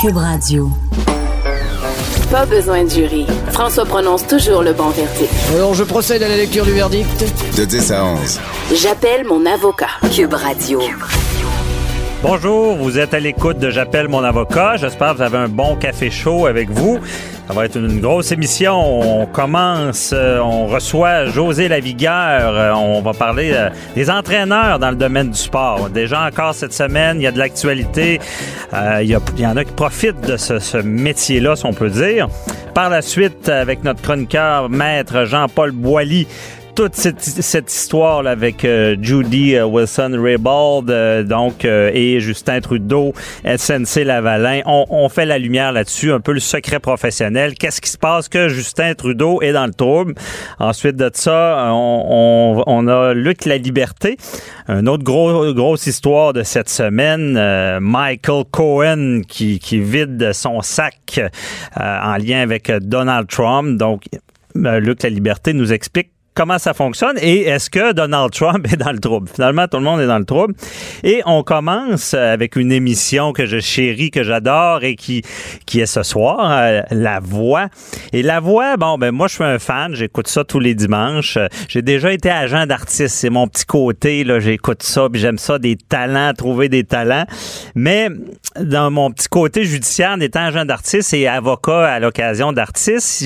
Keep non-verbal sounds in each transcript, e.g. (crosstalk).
Cube Radio. Pas besoin de jury. François prononce toujours le bon verdict. Alors, je procède à la lecture du verdict. De 10 à 11. J'appelle mon avocat. Cube Radio. Bonjour, vous êtes à l'écoute de J'appelle mon avocat. J'espère que vous avez un bon café chaud avec vous. Ça va être une grosse émission. On commence, euh, on reçoit José Lavigueur. Euh, on va parler euh, des entraîneurs dans le domaine du sport. Déjà encore cette semaine, il y a de l'actualité. il, y en a qui profitent de ce, métier-là, si on peut dire. Par la suite, avec notre chroniqueur, maître Jean-Paul Boilly, toute cette, histoire là, avec euh, Judy euh, Wilson-Raybould euh, donc et Justin Trudeau, SNC Lavalin, on, fait la lumière là-dessus, un peu le secret professionnel. Qu'est-ce qui se passe que Justin Trudeau est dans le trouble? Ensuite de ça, on, a Luc La Liberté, une autre gros, grosse histoire de cette semaine. Michael Cohen qui, qui vide son sac en lien avec Donald Trump. Donc, Luc La Liberté nous explique comment ça fonctionne et est-ce que Donald Trump est dans le trouble? Finalement, tout le monde est dans le trouble. Et on commence avec une émission que je chéris, que j'adore et qui, qui est ce soir, euh, La Voix. Et La Voix, bon, ben moi, je suis un fan, j'écoute ça tous les dimanches. J'ai déjà été agent d'artiste, c'est mon petit côté, là, j'écoute ça, puis j'aime ça, des talents, trouver des talents. Mais dans mon petit côté judiciaire, en étant agent d'artiste et avocat à l'occasion d'artiste,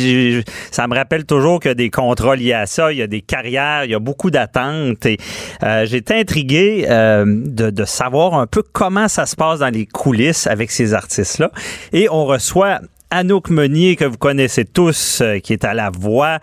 ça me rappelle toujours que des contrats liés à ça, il y a des carrières, il y a beaucoup d'attentes. Et euh, j'étais intrigué euh, de, de, savoir un peu comment ça se passe dans les coulisses avec ces artistes-là. Et on reçoit Anouk Meunier, que vous connaissez tous, euh, qui est à la voix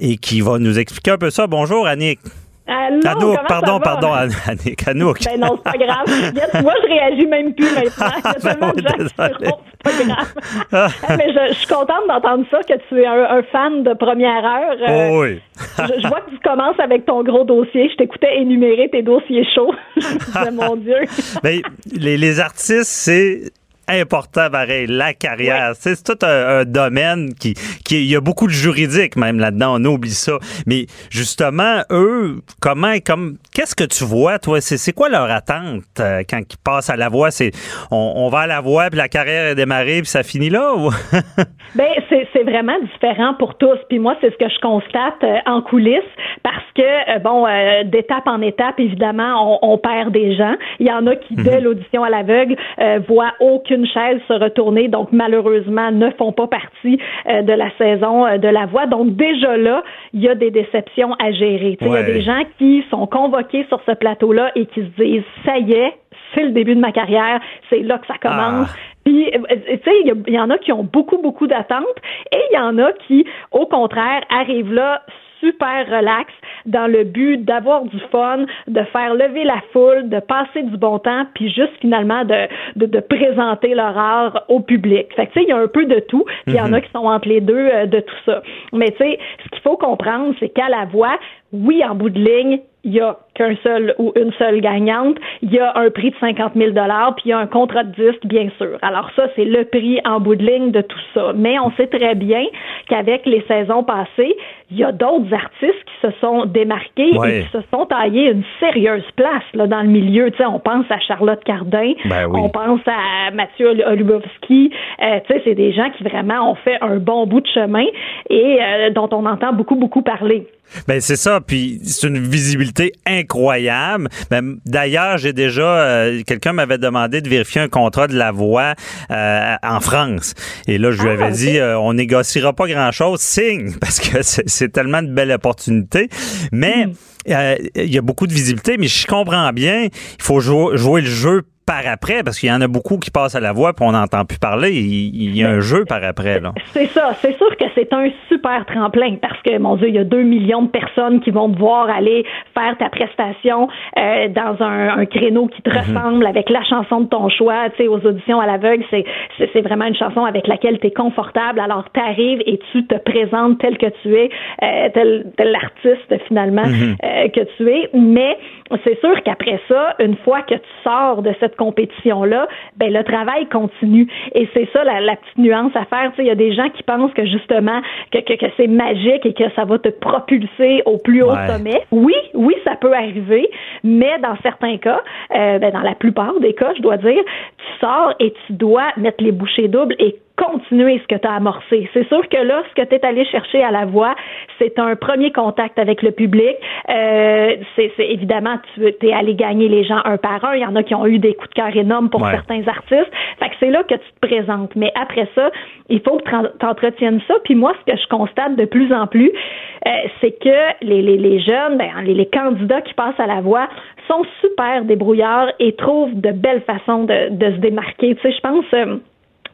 et qui va nous expliquer un peu ça. Bonjour, Annick. Allô, pardon, pardon, Annick, Anouk. Ben non, c'est pas grave. (laughs) moi, je réagis même plus maintenant. Il y a tellement de gens c'est pas grave. Ah. Mais je, suis contente d'entendre ça, que tu es un, fan de première heure. Euh, oh oui. je, vois que tu commences avec ton gros dossier. Je t'écoutais énumérer tes dossiers chauds. (laughs) je mon Dieu. (laughs) Ben, les, les artistes, c'est important, pareil, la carrière. C'est tout un, domaine qui, qui, il y a beaucoup de juridique même là-dedans, on oublie ça. Mais justement, eux, comment, comme, qu'est-ce que tu vois, toi? C'est quoi leur attente euh, quand ils passent à la voix? C'est, on, va à la voix, puis la carrière est démarrée, puis ça finit là? Ou? (laughs) ben, c'est vraiment différent pour tous. Puis moi, c'est ce que je constate euh, en coulisses, parce que, euh, bon, d'étape en étape, évidemment, on, perd des gens. Il y en a qui, dès mhm. l'audition à l'aveugle, voient aucune chaise se retourner, donc malheureusement ne font pas partie euh, de la saison euh, de la voix. Donc déjà là, il y a des déceptions à gérer. Il y a des gens qui sont convoqués sur ce plateau-là et qui se disent ça y est, c'est le début de ma carrière, c'est là que ça commence. Ah. Puis, euh, tu sais, il y, en a qui ont beaucoup, beaucoup d'attentes et il y en a qui, au contraire, arrivent là super relax dans le but d'avoir du fun, de faire lever la foule, de passer du bon temps, puis juste finalement de, de, de présenter leur art au public. Fait que tu sais, il y a un peu de tout, puis il y en a mhm. qui sont entre les deux euh, de tout ça. Mais tu sais, ce qu'il faut comprendre, c'est qu'à la voix, oui, en bout de ligne, il y a qu'un seul ou une seule gagnante, il y a un prix de 50 000 puis il y a un contrat de disque, bien sûr. Alors ça, c'est le prix en bout de ligne de tout ça. Mais on sait très bien qu'avec les saisons passées, il y a d'autres artistes qui se sont démarqués et qui se sont taillés une sérieuse place là, dans le milieu. Tu sais, on pense à Charlotte Cardin, ben on pense à Mathieu Olubowski. Euh, tu sais, c'est des gens qui vraiment ont fait un bon bout de chemin et euh, dont on entend beaucoup, beaucoup parler. Ben c'est ça, puis c'est une visibilité incroyable. Ben, D'ailleurs, j'ai déjà euh, quelqu'un m'avait demandé de vérifier un contrat de la voix euh, en France. Et là, je lui avais ah, dit, euh, on négociera pas grand-chose, signe, (laughs) parce que c'est tellement de belles opportunités. Mais hmm. il y a beaucoup de visibilité, mais je comprends bien, il faut jouer le jeu par après, parce qu'il y en a beaucoup qui passent à la voix puis on n'entend plus parler. Il, y a un jeu par après. là. C'est ça. C'est sûr que c'est un super tremplin parce que, mon Dieu, il y a deux millions de personnes qui vont devoir aller faire ta prestation euh, dans un, créneau qui te mhm. ressemble avec la chanson de ton choix. Tu sais, aux auditions à l'aveugle, c'est, c'est, vraiment une chanson avec laquelle tu es confortable. Alors, tu arrives et tu te présentes tel que tu es, euh, tel, tel artiste finalement mhm. euh, que tu es. Mais c'est sûr qu'après ça, une fois que tu sors de cette compétition-là, ben le travail continue. Et c'est ça la, petite nuance à faire. Il y a des gens qui pensent que justement que, que, c'est magique et que ça va te propulser au plus haut sommet. Oui, oui, ça peut arriver, mais dans certains cas, euh, ben dans la plupart des cas, je dois dire, tu sors et tu dois mettre les bouchées doubles et continuer ce que tu as amorcé. C'est sûr que là, ce que tu es allé chercher à la voix, c'est un premier contact avec le public. Euh, c'est évidemment, tu es allé gagner les gens un par un. Il y en a qui ont eu des coups de cœur énormes pour certains artistes. Fait que c'est là que tu te présentes. Mais après ça, il faut que tu entretiennes ça. Puis moi, ce que je constate de plus en plus, euh, c'est que les, les, les jeunes, ben, les, les candidats qui passent à la voix sont super débrouillards et trouvent de belles façons de, de se démarquer. Tu sais, je pense... Euh,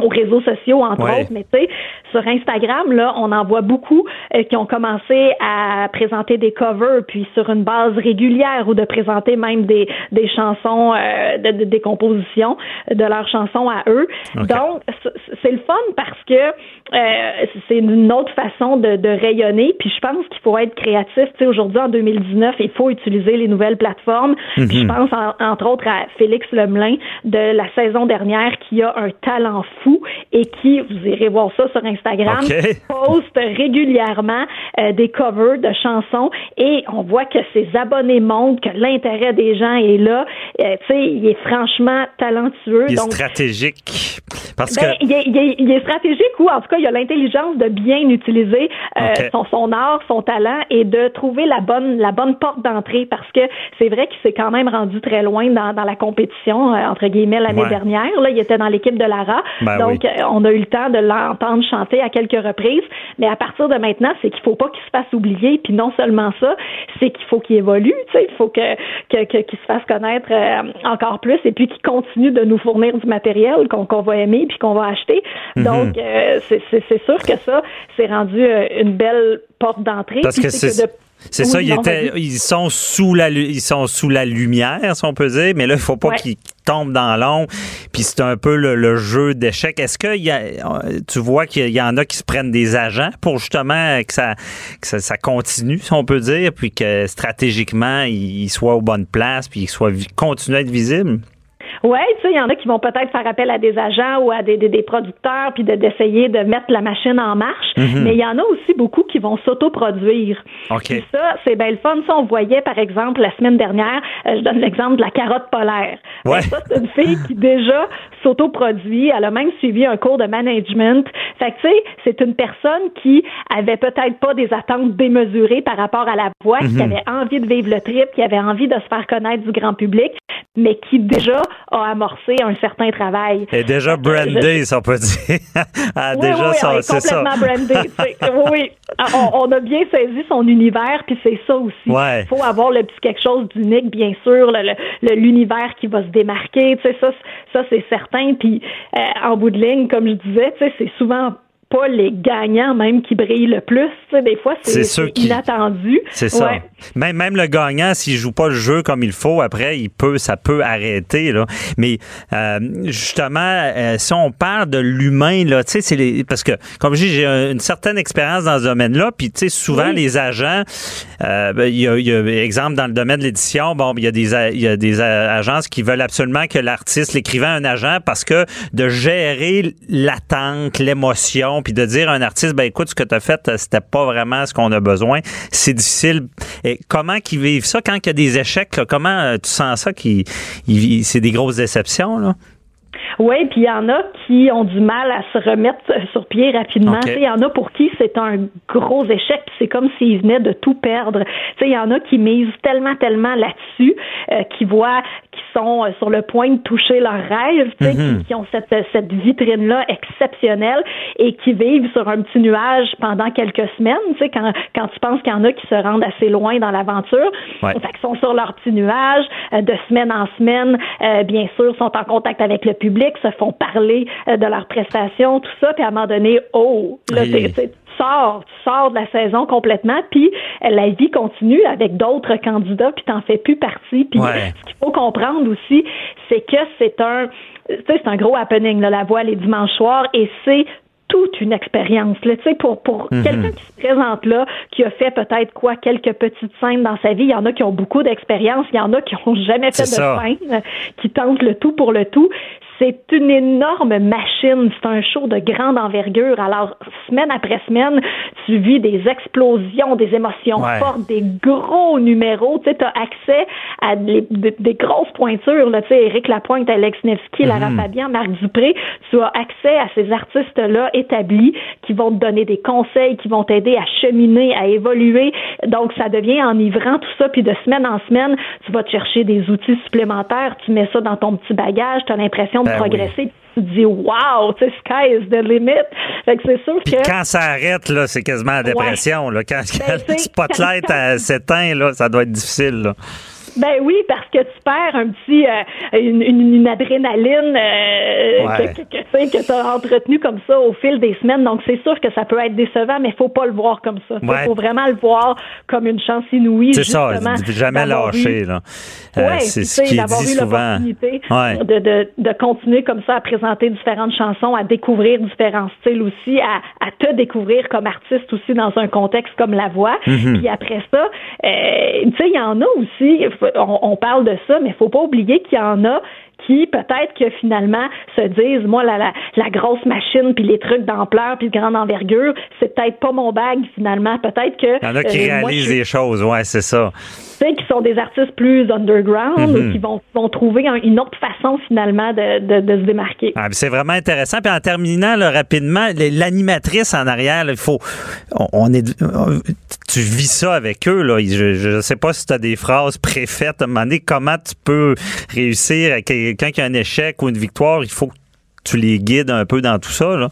aux réseaux sociaux, entre autres, mais tu sais, sur Instagram, là, on en voit beaucoup euh, qui ont commencé à présenter des covers, puis sur une base régulière, ou de présenter même des, des chansons, euh, de, des compositions de leurs chansons à eux. Donc, c'est le fun parce que euh, c'est une autre façon de, de rayonner, puis je pense qu'il faut être créatif. Tu sais, aujourd'hui, en 2019, il faut utiliser les nouvelles plateformes. Puis je mhm. pense, entre autres, à Félix Lemelin de la saison dernière qui a un talent fou et qui, vous irez voir ça sur Instagram, poste régulièrement euh, des covers de chansons et on voit que ses abonnés montrent que l'intérêt des gens est là. Euh, tu sais, il est franchement talentueux. Il est stratégique. Parce ben, que... il, est, stratégique ou en tout cas, il a l'intelligence de bien utiliser euh, son, son art, son talent et de trouver la bonne, la bonne porte d'entrée parce que c'est vrai qu'il s'est quand même rendu très loin dans, dans la compétition, entre guillemets, l'année dernière. Là, il était dans l'équipe de Lara. Ben donc, euh, on a eu le temps de l'entendre chanter à quelques reprises. Mais à partir de maintenant, c'est qu'il faut pas qu'il se fasse oublier. Puis non seulement ça, c'est qu'il faut qu'il évolue. Tu sais, il faut que qu'il se fasse connaître euh, encore plus et puis qu'il continue de nous fournir du matériel qu'on va aimer puis qu'on va acheter. Mhm. Donc, euh, c'est sûr que ça, c'est rendu une belle porte d'entrée. Parce que c'est c'est ça, ils, étaient, ils sont sous la ils sont sous la lumière, si on peut dire, mais là, il faut pas qu'ils tombent dans l'ombre. Puis c'est un peu le, jeu d'échecs. Est-ce que y a, tu vois qu'il y en a qui se prennent des agents pour justement que ça, que ça, continue, si on peut dire, puis que stratégiquement, ils soient aux bonnes places, puis qu'ils soient continuent à être visibles? Oui, tu sais, il y en a qui vont peut-être faire appel à des agents ou à des, des, producteurs puis d'essayer de, mettre la machine en marche. Mhm. Mais il y en a aussi beaucoup qui vont s'autoproduire. Okay. ça, c'est bien le fun. Ça, on voyait, par exemple, la semaine dernière, euh, je donne l'exemple de la carotte polaire. Ouais. Ça, c'est une fille qui déjà s'autoproduit. Elle a même suivi un cours de management. Fait que, tu sais, c'est une personne qui avait peut-être pas des attentes démesurées par rapport à la voix, qui mhm. avait envie de vivre le trip, qui avait envie de se faire connaître du grand public, mais qui déjà a amorcé un certain travail. Et déjà brandé, ça on peut dire. (laughs) ah, oui, déjà, oui, ça, complètement brandé. (laughs) oui, on, on, a bien saisi son univers, puis c'est ça aussi. Il faut avoir le petit quelque chose d'unique, bien sûr, l'univers qui va se démarquer. Tu sais, ça, ça c'est certain. Puis euh, en bout de ligne, comme je disais, tu sais, c'est souvent pas les gagnants même qui brillent le plus. des fois, c'est inattendu. C'est ça. Même, même le gagnant, s'il joue pas le jeu comme il faut, après, il peut, ça peut arrêter. Là. Mais euh, justement, euh, si on parle de l'humain, là, tu sais, c'est les, parce que comme je dis, j'ai une certaine expérience dans ce domaine-là. Puis tu sais, souvent les agents, euh, ben, il y, a, y, a, exemple dans le domaine de l'édition, bon, il y a des il y a des agences qui veulent absolument que l'artiste, l'écrivain, un agent, parce que de gérer l'attente, l'émotion puis de dire à un artiste, ben écoute, ce que tu as fait, c'était pas vraiment ce qu'on a besoin. C'est difficile. Et comment qu'ils vivent ça quand il y a des échecs? Comment euh, tu sens ça? Qui, c'est des grosses déceptions, là? Oui, puis il y en a qui ont du mal à se remettre sur pied rapidement. Il y en a pour qui c'est un gros échec, c'est comme s'ils venaient de tout perdre. Il y en a qui misent tellement, tellement là-dessus, euh, qui voient, qui sont euh, sur le point de toucher leur rêve, mm-hmm. qui, ont cette, cette vitrine-là exceptionnelle et qui vivent sur un petit nuage pendant quelques semaines. Quand, quand tu penses qu'il y en a qui se rendent assez loin dans l'aventure, ouais. fait sont sur leur petit nuage euh, de semaine en semaine, bien sûr, sont en contact avec le public se font parler euh, de leurs prestations, tout ça, puis à un moment donné, oh, là, tu sors, tu sors de la saison complètement, puis euh, la vie continue avec d'autres candidats, puis t'en fais plus partie. Puis ce qu'il faut comprendre aussi, c'est que c'est un, c'est un gros happening, là, la voix les dimanches soirs, et c'est toute une expérience. Sais, pour pour mhm. quelqu'un qui se présente là, qui a fait peut-être quoi quelques petites scènes dans sa vie, il y en a qui ont beaucoup d'expérience, il y en a qui ont (laughs) jamais fait de scène, qui tentent le tout pour le tout c'est une énorme machine. C'est un show de grande envergure. Alors, semaine après semaine, tu vis des explosions, des émotions fortes, des gros numéros. Tu sais, as accès à des, grosses pointures. Là, tu sais, Éric Lapointe, Alex Nevsky, Lara mhm. Fabian, Marc Dupré. Tu as accès à ces artistes-là établis qui vont te donner des conseils, qui vont t'aider à cheminer, à évoluer. Donc, ça devient enivrant tout ça. Puis de semaine en semaine, tu vas te chercher des outils supplémentaires. Tu mets ça dans ton petit bagage. Tu as l'impression ben progresser. Tu te dis, wow, tu sais, sky is the limit. Fait que c'est sûr que. Quand ça arrête, là, c'est quasiment la dépression. Là. Quand, ben, le spotlight (laughs) s'éteint, là, ça doit être difficile. Là. Ben oui, parce que tu perds un petit euh, une, une, adrénaline euh, que, que, tu as entretenu comme ça au fil des semaines. Donc c'est sûr que ça peut être décevant, mais faut pas le voir comme ça. Il faut vraiment le voir comme une chance inouïe. C'est ça, jamais lâcher. Là. Euh, c'est ce qui d'avoir eu l'opportunité de, de, de, continuer comme ça à présenter différentes chansons, à découvrir différents styles aussi, à, à te découvrir comme artiste aussi dans un contexte comme la voix. Mm-hmm. Puis après ça, euh, tu sais, il y en a aussi on, parle de ça, mais il faut pas oublier qu'il y en a qui peut-être que finalement se disent moi la, la, grosse machine puis les trucs d'ampleur puis de grande envergure c'est peut-être pas mon bag finalement peut-être que il y en a qui euh, réalisent des choses ouais c'est ça qui sont des artistes plus underground ou mhm. qui vont, vont trouver une autre façon finalement de, de, se démarquer. Ah, c'est vraiment intéressant. Puis en terminant rapidement, l'animatrice en arrière, il faut, on, est, tu vis ça avec eux là. Je ne sais pas si tu as des phrases préfaites à un moment donné. Comment tu peux réussir à quelqu'un qui a un échec ou une victoire, il faut que tu les guides un peu dans tout ça là.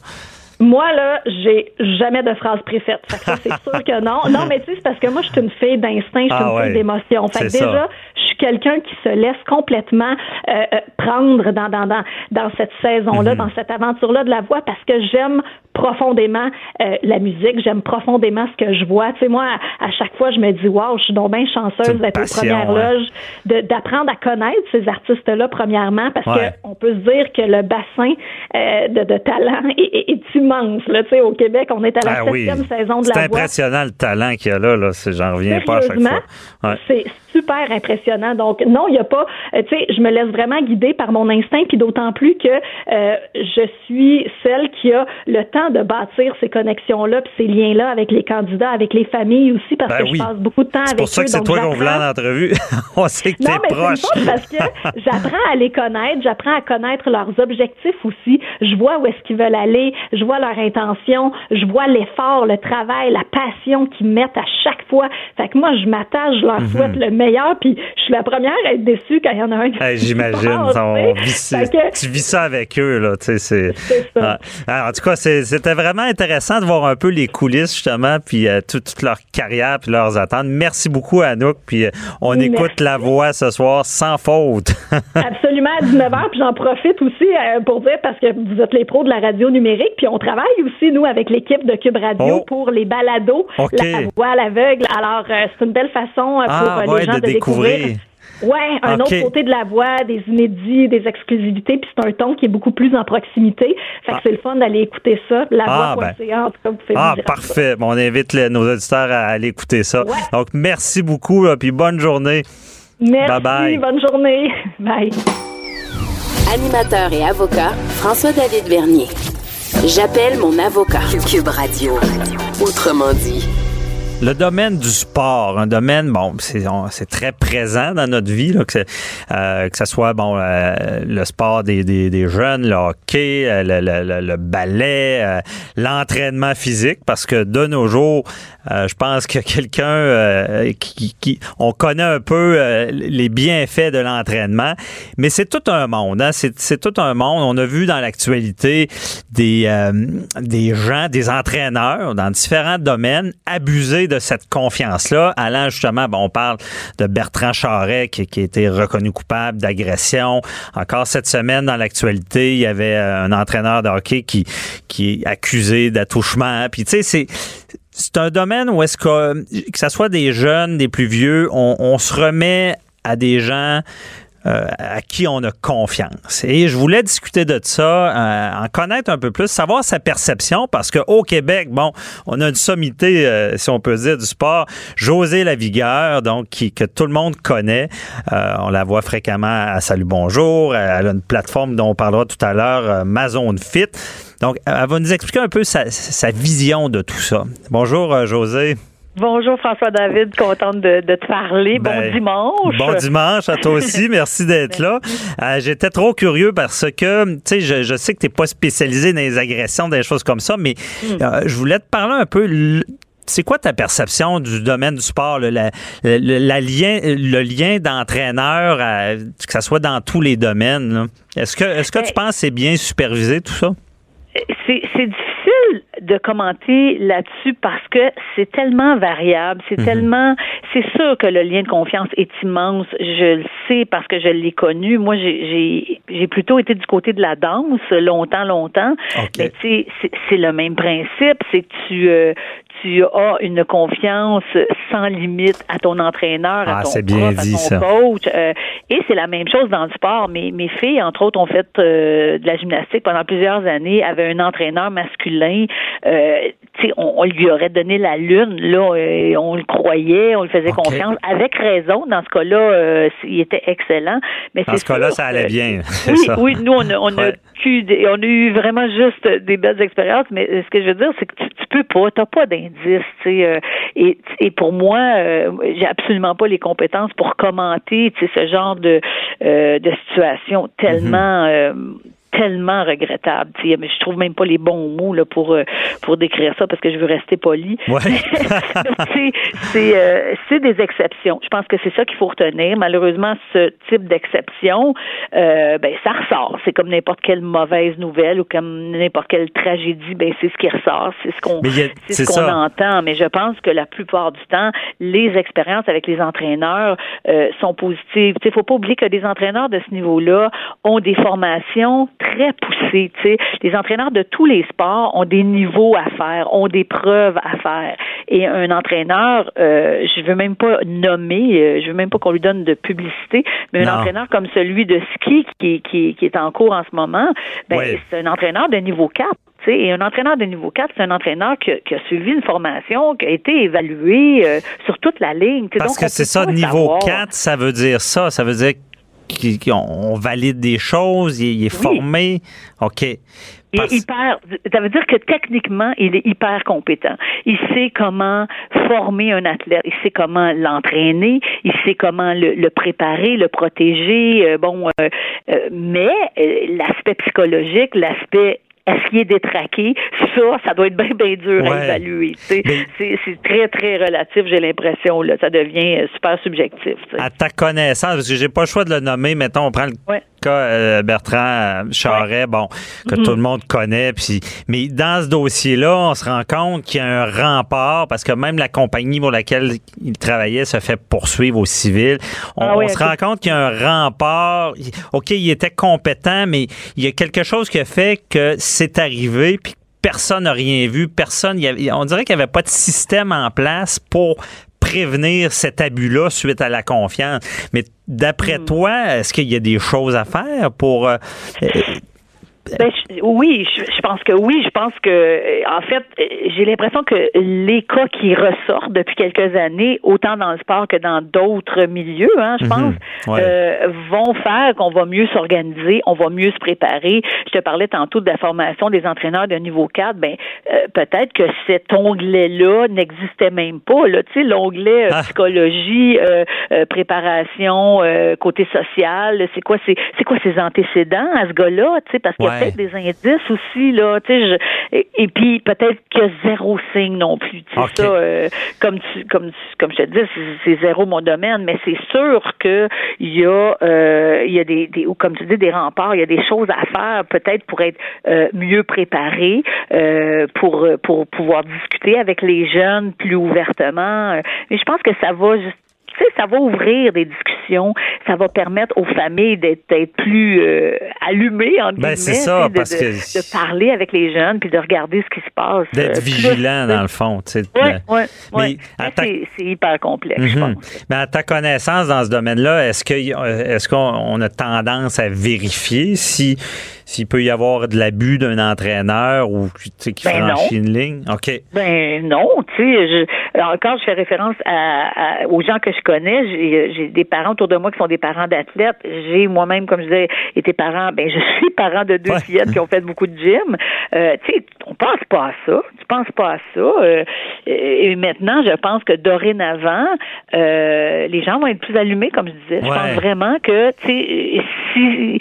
Moi, là, j'ai jamais de phrase préfète. Fait que ça, c'est sûr que non. Non, mais tu sais, c'est parce que moi, je suis une fille d'instinct, je suis ah une fille d'émotion. Fait que déjà, je suis quelqu'un qui se laisse complètement euh, euh, prendre dans, dans, dans, dans cette saison-là, mhm. dans cette aventure-là de la voix, parce que j'aime profondément euh, la musique, j'aime profondément ce que je vois. Tu sais, moi, à, chaque fois, je me dis, wow, je suis donc bien chanceuse d'être aux premières loges, d'apprendre à connaître ces artistes-là, premièrement, parce qu'on peut se dire que le bassin de, de, talent est, est immense. Là, au Québec, on est à la ah septième saison de la voix. C'est impressionnant le talent qu'il y a là. là J'en reviens pas à chaque fois. C'est super impressionnant. Donc, non, il n'y a pas. Euh, tu sais, je me laisse vraiment guider par mon instinct, puis d'autant plus que euh, je suis celle qui a le temps de bâtir ces connexions-là, puis ces liens-là avec les candidats, avec les familles aussi, parce ben que je passe beaucoup de temps avec eux. C'est pour ça que c'est toi qu'on voulait en entrevue. (laughs) on sait que t'es proche. Non, mais parce que (laughs) j'apprends à les connaître, j'apprends à connaître leurs objectifs aussi. Je vois où est-ce qu'ils veulent aller, je vois leur intention, je vois l'effort, le travail, la passion qu'ils mettent à chaque fois. Fait que moi, je m'attache, je leur mhm. souhaite le meilleur, puis je suis la première à être déçue quand il y en a un qui J'imagine. Tu vis ça avec eux, là. Tu sais, c'est. en tout cas, c'était vraiment intéressant de voir un peu les coulisses, justement, puis euh, toute, leur carrière, puis leurs attentes. Merci beaucoup, Anouk, puis euh, on écoute la voix ce soir sans faute. (laughs) Absolument, à 19h, puis j'en profite aussi euh, pour dire, parce que vous êtes les pros de la radio numérique, puis on travaille aussi, nous, avec l'équipe de Cube Radio oh. pour les balados, la voix à l'aveugle. Alors, c'est une belle façon pour ah, les gens de, découvrir Ouais, un autre côté de la voix, des inédits, des exclusivités, puis c'est un ton qui est beaucoup plus en proximité. Fait que ah. c'est le fun d'aller écouter ça. La ah, voix ben. en tout cas, vous faites Ah, parfait. Bon, on invite nos auditeurs à aller écouter ça. Donc, merci beaucoup, puis bonne journée. Merci, bye bye. bonne journée. (laughs) Bye. Animateur et avocat, François-David Vernier. J'appelle mon avocat. Cube Radio. Autrement dit. Le domaine du sport, un domaine, bon, c'est très présent dans notre vie, là, que, euh, que ce soit bon euh, le sport des, des, des, jeunes, le hockey, euh, le, le, le ballet, euh, l'entraînement physique, parce que de nos jours, je pense que quelqu'un qui, qui, on connaît un peu les bienfaits de l'entraînement, mais c'est tout un monde, hein, c'est tout un monde. On a vu dans l'actualité des, des gens, des entraîneurs dans différents domaines abuser de cette confiance-là, allant justement, on parle de Bertrand Charret qui, qui a été reconnu coupable d'agression. Encore cette semaine, dans l'actualité, il y avait euh, un entraîneur de hockey qui, qui est accusé d'attouchement. Puis, tu sais, c'est c'est un domaine où est-ce que, que ce soit des jeunes, des plus vieux, on, on se remet à des gens à qui on a confiance. Et je voulais discuter de ça, en connaître un peu plus, savoir sa perception, parce qu'au Québec, bon, on a une sommité, si on peut dire, du sport, José Lavigueur, donc qui, que tout le monde connaît. on la voit fréquemment à Salut Bonjour. Elle a une plateforme dont on parlera tout à l'heure, Mazone Fit. Donc, elle va nous expliquer un peu sa, sa vision de tout ça. Bonjour, José. Bonjour François David, contente de, te parler. bon ben, dimanche. Bon dimanche à toi aussi, (laughs) merci d'être là. Euh, j'étais trop curieux parce que, tu sais, je, sais que tu n'es pas spécialisé dans les agressions, des choses comme ça, mais hmm. euh, je voulais te parler un peu. C'est quoi ta perception du domaine du sport, le, lien, le lien d'entraîneur, que ce soit dans tous les domaines? Est-ce que, est-ce que tu ben, penses que c'est bien supervisé tout ça? C'est difficile de commenter là-dessus parce que c'est tellement variable, c'est mhm. tellement, c'est sûr que le lien de confiance est immense. Je le sais parce que je l'ai connu. Moi, j'ai plutôt été du côté de la danse longtemps, longtemps. Mais tu sais, c'est le même principe. C'est que tu, euh, tu as une confiance sans limite à ton entraîneur, à ah, ton prof, à ton coach. Euh, et c'est la même chose dans le sport. Mes, mes filles, entre autres, ont fait euh, de la gymnastique pendant plusieurs années, avaient un entraîneur masculin. Euh, on, on, lui aurait donné la lune, là, on le croyait, on le faisait confiance, avec raison. Dans ce cas-là, il était excellent. Mais dans ce cas-là, ça allait bien. (laughs) Oui, oui, nous, on a, on a on a eu vraiment juste des belles expériences, mais ce que je veux dire, c'est que tu, tu peux pas, t'as pas d'indice, euh, et, et pour moi, euh, j'ai absolument pas les compétences pour commenter, ce genre de euh, de situation tellement mm-hmm tellement regrettable. Mais je trouve même pas les bons mots là, pour euh, pour décrire ça parce que je veux rester poli. Ouais. (laughs) c'est euh, des exceptions. Je pense que c'est ça qu'il faut retenir. Malheureusement, ce type d'exception, euh, ben ça ressort. C'est comme n'importe quelle mauvaise nouvelle ou comme n'importe quelle tragédie. Ben c'est ce qui ressort. C'est ce qu'on c'est ce qu'on entend. Mais je pense que la plupart du temps, les expériences avec les entraîneurs euh, sont positives. Il faut pas oublier que des entraîneurs de ce niveau-là ont des formations très poussé. sais. Les entraîneurs de tous les sports ont des niveaux à faire, ont des preuves à faire. Et un entraîneur, euh, je veux même pas nommer, euh, je veux même pas qu'on lui donne de publicité, mais un entraîneur comme celui de ski qui, qui, qui est en cours en ce moment, ben, c'est un entraîneur de niveau 4. Et un entraîneur de niveau 4, c'est un entraîneur qui, qui, a suivi une formation, qui a été évalué euh, sur toute la ligne. Parce que c'est ça, niveau 4, ça veut dire ça. Ça veut dire on valide des choses, il, est formé. OK. Il est hyper, ça veut dire que techniquement, il est hyper compétent. Il sait comment former un athlète, il sait comment l'entraîner, il sait comment le, préparer, le protéger. Euh, bon, euh, euh, mais l'aspect psychologique, l'aspect est-ce qu'il est détraqué? Ça, ça doit être bien, bien dur à évaluer. C'est très, très relatif, j'ai l'impression. Là, ça devient euh, super subjectif. À ta connaissance, parce que j'ai pas le choix de le nommer, mettons, on prend le cas euh, Bertrand euh, Charret, bon, que mm-hmm. tout le monde connaît. Puis, mais dans ce dossier-là, on se rend compte qu'il y a un rempart, parce que même la compagnie pour laquelle il travaillait se fait poursuivre au civil. On, ah se rend compte qu'il y a un rempart. OK, il était compétent, mais il y a quelque chose qui a fait que c'est arrivé, puis personne n'a rien vu, personne, on dirait qu'il n'y avait pas de système en place pour prévenir cet abus-là suite à la confiance. Mais d'après hmm. toi, est-ce qu'il y a des choses à faire pour... Euh, ben, oui, je, pense que oui. Je pense que, euh, en fait, euh, j'ai l'impression que les cas qui ressortent depuis quelques années, autant dans le sport que dans d'autres milieux, hein, je mhm. pense, euh, vont faire qu'on va mieux s'organiser, on va mieux se préparer. Je te parlais tantôt de la formation des entraîneurs de niveau 4. Ben, peut-être que cet onglet-là n'existait même pas. Là, tu sais, l'onglet ah. psychologie, préparation, côté social. C'est quoi, c'est, c'est quoi ses antécédents à ce gars-là, tu sais, parce que peut-être des indices aussi, là, tu sais, et, puis peut-être que zéro signe non plus, tu sais, ça, euh, comme tu, comme comme je te dis, c'est zéro mon domaine, mais c'est sûr que il y a, euh, il y a des, des, ou comme tu dis, des remparts, il y a des choses à faire, peut-être pour être euh, mieux préparé, pour pour pouvoir discuter avec les jeunes plus ouvertement. Mais je pense que ça va juste tu sais, ça va ouvrir des discussions, ça va permettre aux familles d'être plus euh, allumées, en ben, c'est ça, de, parce de, que... de, parler avec les jeunes, puis de regarder ce qui se passe. D'être vigilant, dans le fond. Tu sais, oui, oui, oui. Ta... C'est hyper complexe, mm -hmm. je pense. Mais à ta connaissance dans ce domaine-là, est-ce que est-ce qu'on a tendance à vérifier si s'il peut y avoir de l'abus d'un entraîneur ou qui ben franchit non. une ligne? OK. Ben non, tu sais, encore je fais référence à, à, aux gens que je connais. J'ai des parents autour de moi qui sont des parents d'athlètes. J'ai moi-même, comme je disais, été parent, ben je suis parent de deux Ouais. fillettes qui ont fait beaucoup de gym. Euh, tu sais, on pense pas à ça. Tu penses pas à ça. Euh, et maintenant, je pense que dorénavant, euh, les gens vont être plus allumés, comme je disais. Je pense vraiment que, tu sais, si,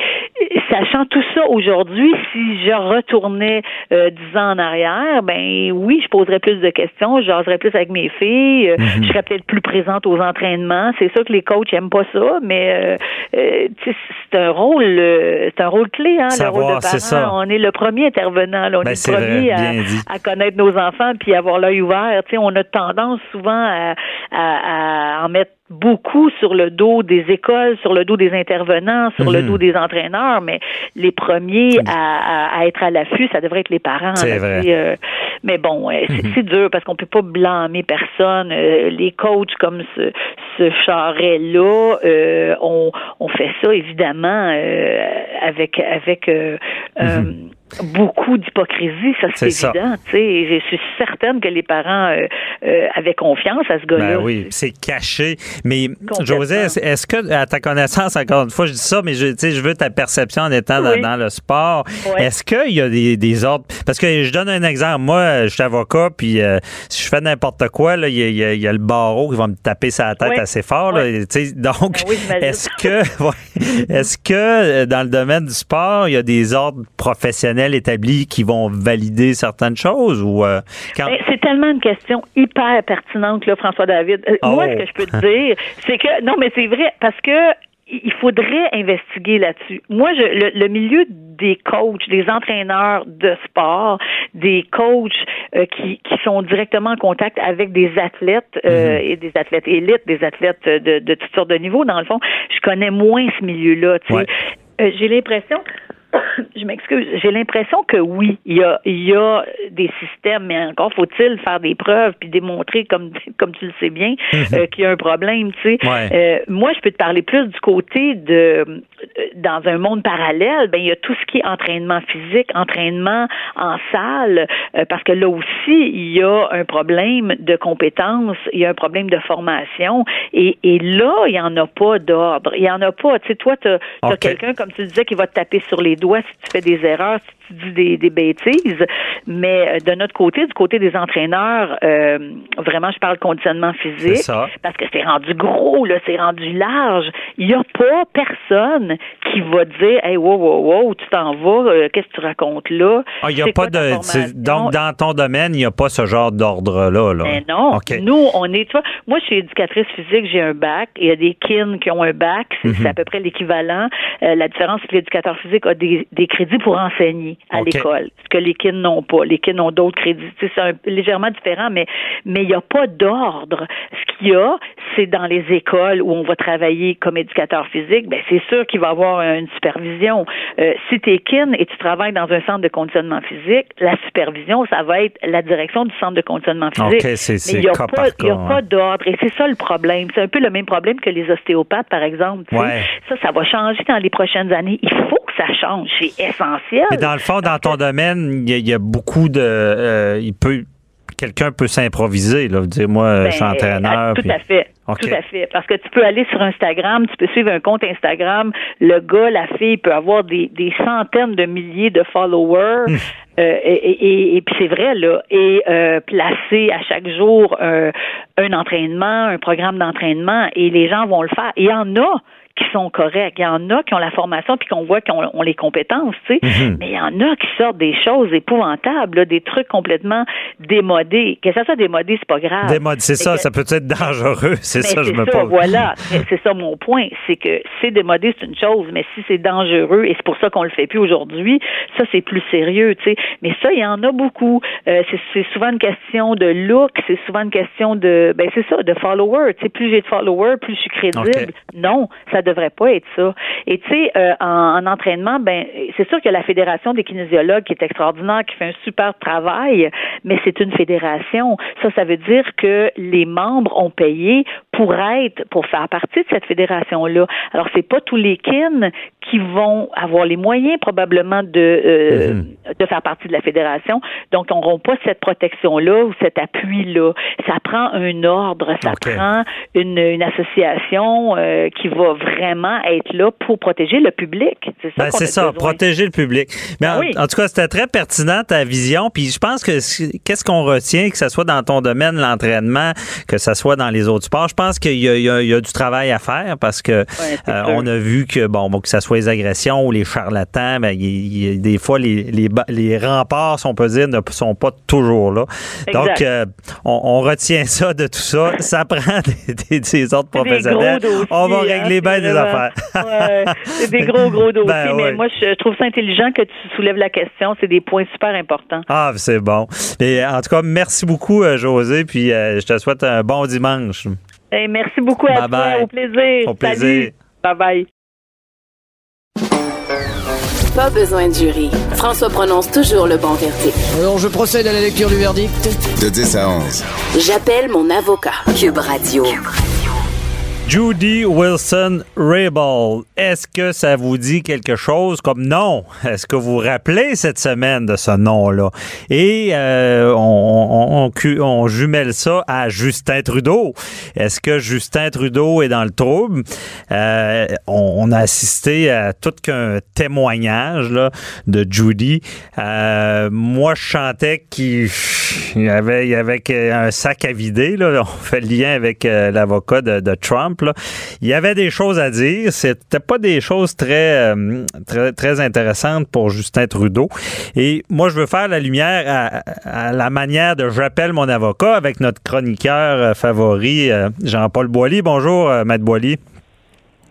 sachant tout ça aujourd'hui, si je retournais euh, dix ans en arrière, ben oui, je poserais plus de questions, je jaserais plus avec mes filles, euh, je serais peut-être plus présente aux entraînements. C'est sûr que les coachs aiment pas ça, mais euh, euh, c'est un rôle, euh, c'est un rôle clé, hein, le rôle Savoir, de c'est ça. parent. On est le premier intervenant, là. on Ben, est le vrai, premier à, connaître nos enfants puis avoir l'œil ouvert. Tu sais, on a tendance souvent à, à, à en mettre beaucoup sur le dos des écoles, sur le dos des intervenants, sur le Mhm. dos des entraîneurs, mais les premiers à, à, à être à l'affût, ça devrait être les parents. C'est vrai. euh, mais bon, c'est Mhm. c'est dur parce qu'on peut pas blâmer personne. Euh, les coachs comme ce, ce charret-là, euh, on, on fait ça évidemment euh, avec avec beaucoup d'hypocrisie, ça. C'est évident. je suis certaine que les parents euh, euh, avaient confiance à ce gars-là. Ben oui, c'est caché. Mais. José, est-ce- que, à ta connaissance, encore une fois, je dis ça, mais je, je veux ta perception en étant dans, Oui. dans le sport. Est-ce qu'il y a des, des ordres? Parce que je donne un exemple. Moi, je suis avocat, puis euh, si je fais n'importe quoi, il y, a- y y le barreau qui va me taper sa tête assez fort. là. Donc, Ben j'imagine. est-ce que, (laughs) est-ce que euh, dans le domaine du sport, il y a des ordres professionnels établis qui vont valider certaines choses? Ou euh, quand... Ben, c'est tellement une question hyper pertinente, là, François David. Euh, Moi, Oh. ce que je peux te dire, (laughs) c'est que non, mais c'est vrai parce que il faudrait investiguer là-dessus. Moi, je, le, le milieu des coachs, des entraîneurs de sport, des coachs euh, qui, qui sont directement en contact avec des athlètes euh, et des athlètes élites, des athlètes de, de toutes sortes de niveaux, dans le fond, je connais moins ce milieu-là. tu sais. Ouais. Euh, J'ai l'impression (coughs) je m'excuse. J'ai l'impression que oui, il y a, il y a des systèmes, mais encore faut-il faire des preuves puis démontrer, comme, (laughs) comme tu le sais bien, euh, qu'il y a un problème. Tu sais, Ouais. Euh, moi, je peux te parler plus du côté de, euh, dans un monde parallèle, ben il y a tout ce qui est entraînement physique, entraînement en salle, euh, parce que là aussi il y a un problème de compétences, il y a un problème de formation, et, et là il y en a pas d'ordre, il y en a pas. Tu sais, toi, tu as, quelqu'un comme tu disais qui va te taper sur les doigts si tu fais des erreurs, si tu dis des, des bêtises. Mais euh, de notre côté, du côté des entraîneurs, euh, vraiment, je parle conditionnement physique. Ça. Parce que c'est rendu gros, là, c'est rendu large. Il n'y a pas personne qui va dire Hey, wow, wow, wow, tu t'en vas, euh, qu'est-ce que tu racontes là? Ah, il y a pas de. Donc, dans ton domaine, il n'y a pas ce genre d'ordre-là. Là. Mais non. OK. Nous, on est, tu vois, moi, je suis éducatrice physique, j'ai un bac. Il y a des kin qui ont un bac. C'est Mhm. à peu près l'équivalent. Euh, la différence, c'est que l'éducateur physique a des, des crédits pour enseigner à l'école. Ce que les kin n'ont pas. Les kin ont d'autres crédits. C'est légèrement différent, mais mais il n'y a pas d'ordre. Ce qu'il y a, c'est dans les écoles où on va travailler comme éducateur physique, ben c'est sûr qu'il va y avoir une supervision. Euh, si tu es kin et tu travailles dans un centre de conditionnement physique, la supervision, ça va être la direction du centre de conditionnement physique. Mais il n'y a, pas, pas hein. d'ordre. Et c'est ça le problème. C'est un peu le même problème que les ostéopathes, par exemple. Ouais. Ça, ça va changer dans les prochaines années. Il faut que ça change. C'est essentiel. Mais dans le dans ton domaine, il y, a- il y a beaucoup de. euh, il peut. Quelqu'un peut s'improviser, là. Dire, moi, je suis Ben, entraîneur. Tout puis- à fait. Tout à fait. Parce que tu peux aller sur Instagram, tu peux suivre un compte Instagram. Le gars, la fille peut avoir des, des centaines de milliers de followers. Hum. Euh, et et, et- et puis c'est vrai, là. Et euh, placer à chaque jour euh, un entraînement, un programme d'entraînement, et les gens vont le faire. Il y en a qui sont corrects. Il y en a qui ont la formation puis qu'on voit qu'ils ont, les compétences, tu sais. Mhm. Mais il y en a qui sortent des choses épouvantables, des trucs complètement démodés. Que ça soit démodé, c'est pas grave. Démodé, c'est ça, ça peut être dangereux. C'est ça, je me pose. Voilà, (laughs) c'est ça mon point. C'est que c'est démodé, c'est une chose, mais si c'est dangereux, et c'est pour ça qu'on le fait plus aujourd'hui, ça c'est plus sérieux, tu sais. Mais ça, il y en a beaucoup. Euh, c'est souvent une question de look, c'est souvent une question de, ben c'est ça, de followers. Tu sais, plus j'ai de followers, plus je suis crédible. Non, ça devrait pas être ça. Et tu sais, euh, en, entraînement, ben c'est sûr que la fédération des kinésiologues qui est extraordinaire, qui fait un super travail, mais c'est une fédération. Ça, ça veut dire que les membres ont payé pour être, pour faire partie de cette fédération-là. Alors, c'est pas tous les kin qui vont avoir les moyens probablement de euh, mhm. de faire partie de la fédération, donc n'auront pas cette protection-là ou cet appui-là. Ça prend un ordre, ça prend une, une association euh, qui va vraiment être là pour protéger le public. C'est ça, ben, c'est ça protéger le public. Mais ben en, tout cas, c'était très pertinent ta vision. Puis je pense que qu'est-ce qu'on retient, que ce soit dans ton domaine, l'entraînement, que ce soit dans les autres sports, je pense qu'il y, y, y, a du travail à faire parce que euh, on a vu que bon, que ce soit les agressions ou les charlatans, ben, des fois les, les, les remparts, on peut dire, ne sont pas toujours là. Donc, euh, on, retient ça de tout ça. (laughs) Ça prend des, des, autres professionnels. on va régler hein, bien des affaires. c'est des gros, gros (laughs) dossiers. Ben mais moi, je trouve ça intelligent que tu soulèves la question. C'est des points super importants. Ah, c'est bon. Et, en tout cas, merci beaucoup, euh, José. Puis, euh, je te souhaite un bon dimanche. Merci beaucoup à toi. Au plaisir. Au plaisir. Bye bye. Pas besoin de jury. François prononce toujours le bon verdict. Alors, je procède à la lecture du verdict. De 10 à 11. J'appelle mon avocat. Cube Radio. Judy Wilson Rabel, est-ce que ça vous dit quelque chose? Comme nom? Est-ce que vous rappelez cette semaine de ce nom-là? Et euh, on, on, jumelle ça à Justin Trudeau. Est-ce que Justin Trudeau est dans le trouble? Euh, on, a assisté à tout qu'un témoignage là, de Judy. Euh, moi, je chantais qu'il il y avait un sac à vider. Là. On fait le lien avec l'avocat de Trump. Il y avait des choses à dire. C'était pas des choses très, euh, très, très intéressantes pour Justin Trudeau. Et moi, je veux faire la lumière à, la manière de J'appelle mon avocat avec notre chroniqueur euh, favori, euh, Jean-Paul Boilly. Bonjour, Maître Boilly.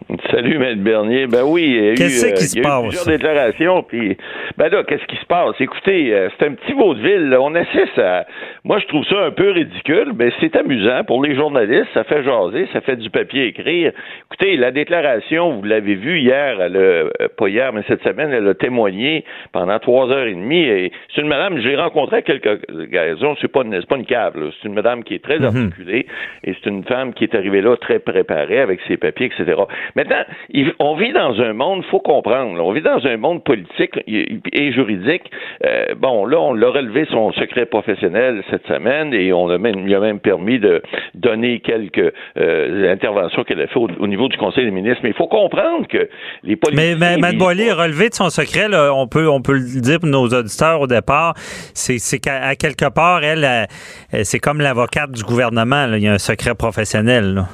(laughs) Salut, Maître Bernier. Ben oui, il y a eu, qui euh, se passe? plusieurs déclarations. Puis, ben là, qu'est-ce qui se passe? Écoutez, euh, c'est un petit vaudeville. On assiste à. Moi, je trouve ça un peu ridicule, mais c'est amusant pour les journalistes. Ça fait jaser, ça fait du papier écrire. Écoutez, la déclaration, vous l'avez vu hier, elle euh, pas hier, mais cette semaine, elle a témoigné pendant trois heures et demie. Et c'est une madame, j'ai rencontré à quelques raisons. C'est pas une, pas une cave. C'est une madame qui est très mm-hmm. articulée et c'est une femme qui est arrivée là très préparée avec ses papiers, etc. Maintenant, on vit dans un monde, faut comprendre, on vit dans un monde politique et juridique. Euh, bon, là, on l'a relevé son secret professionnel cette semaine et on a même, lui a même permis de donner quelques euh, interventions qu'elle a fait au, niveau du Conseil des ministres. Mais il faut comprendre que les politiciens... Mais, mais Boilly, relevé de son secret, on, peut, on peut le dire pour nos auditeurs au départ, c'est qu'à quelque part, elle, c'est comme l'avocate du gouvernement. Il y a un secret professionnel. Là.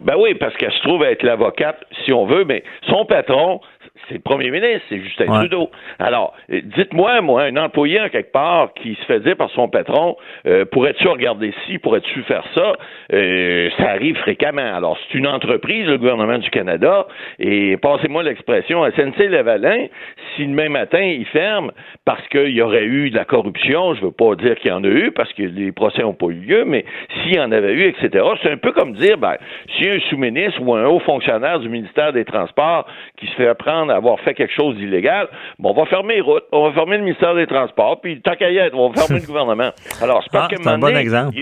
Ben oui, parce qu'elle se trouve être l'avocate, si on veut, mais son patron, c'est le premier ministre, c'est Justin Trudeau. Alors, dites-moi, moi, un employé en quelque part qui se fait dire par son patron, euh, pourrais-tu regarder ci, pourrais-tu faire ça, euh, ça arrive fréquemment. Alors, c'est une entreprise, le gouvernement du Canada, et passez-moi l'expression, SNC-Lavalin, si demain matin, il ferme parce qu'il y aurait eu de la corruption, je veux pas dire qu'il y en a eu, parce que les procès n'ont pas eu lieu, mais s'il y en avait eu, etc., c'est un peu comme dire, ben, si un sous-ministre ou un haut fonctionnaire du ministère des Transports qui se fait prendre à avoir fait quelque chose d'illégal, bon, on va fermer les routes, on va fermer le ministère des Transports, puis tant qu'à y être, on va fermer le (laughs) gouvernement. Alors, c'est parce ah, que un bon exemple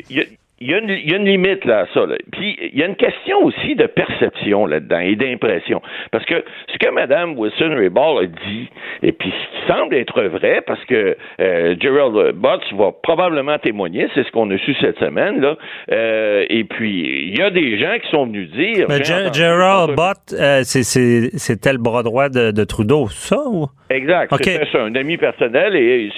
il y, a une, il y, a une, limite là à ça. Là. Puis il y a une question aussi de perception là-dedans et d'impression. Parce que ce que Mme Wilson Rayball a dit, et puis ce qui semble être vrai, parce que euh, Gerald Butts va probablement témoigner, c'est ce qu'on a su cette semaine, là. Euh, et puis il y a des gens qui sont venus dire. Mais Gerald Butts, euh, c'était le bras droit de, de Trudeau, ça ou? Exact. C'était un ami personnel et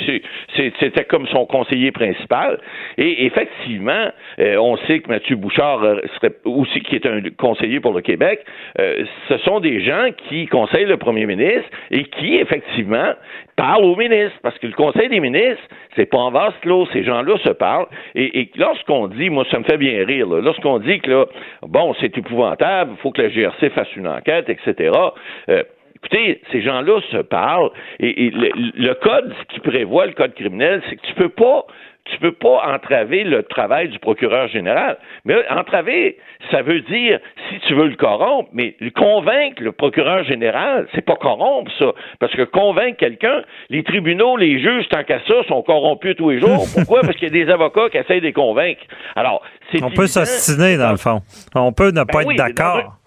c'était comme son conseiller principal. Et effectivement, euh, on sait que Mathieu Bouchard euh, serait aussi qui est un conseiller pour le Québec. Euh, ce sont des gens qui conseillent le premier ministre et qui, effectivement, parlent au ministre. Parce que le Conseil des ministres, c'est pas en vase clos. Ces gens-là se parlent. Et, lorsqu'on dit, moi, ça me fait bien rire, lorsqu'on dit que là, bon, c'est épouvantable, il faut que la GRC fasse une enquête, etc. Écoutez, ces gens-là se parlent et, le, code qui prévoit le code criminel, c'est que tu peux pas tu peux pas entraver le travail du procureur général. Mais entraver, ça veut dire, si tu veux le corrompre, mais convaincre le procureur général, c'est pas corrompre, ça. Parce que convaincre quelqu'un, les tribunaux, les juges, tant qu'à ça, sont corrompus tous les jours. (laughs) Pourquoi? Parce qu'il y a des avocats qui essayent de les convaincre. Alors, c'est On peut s'ostiner, dans le fond. On peut ne pas ben être d'accord.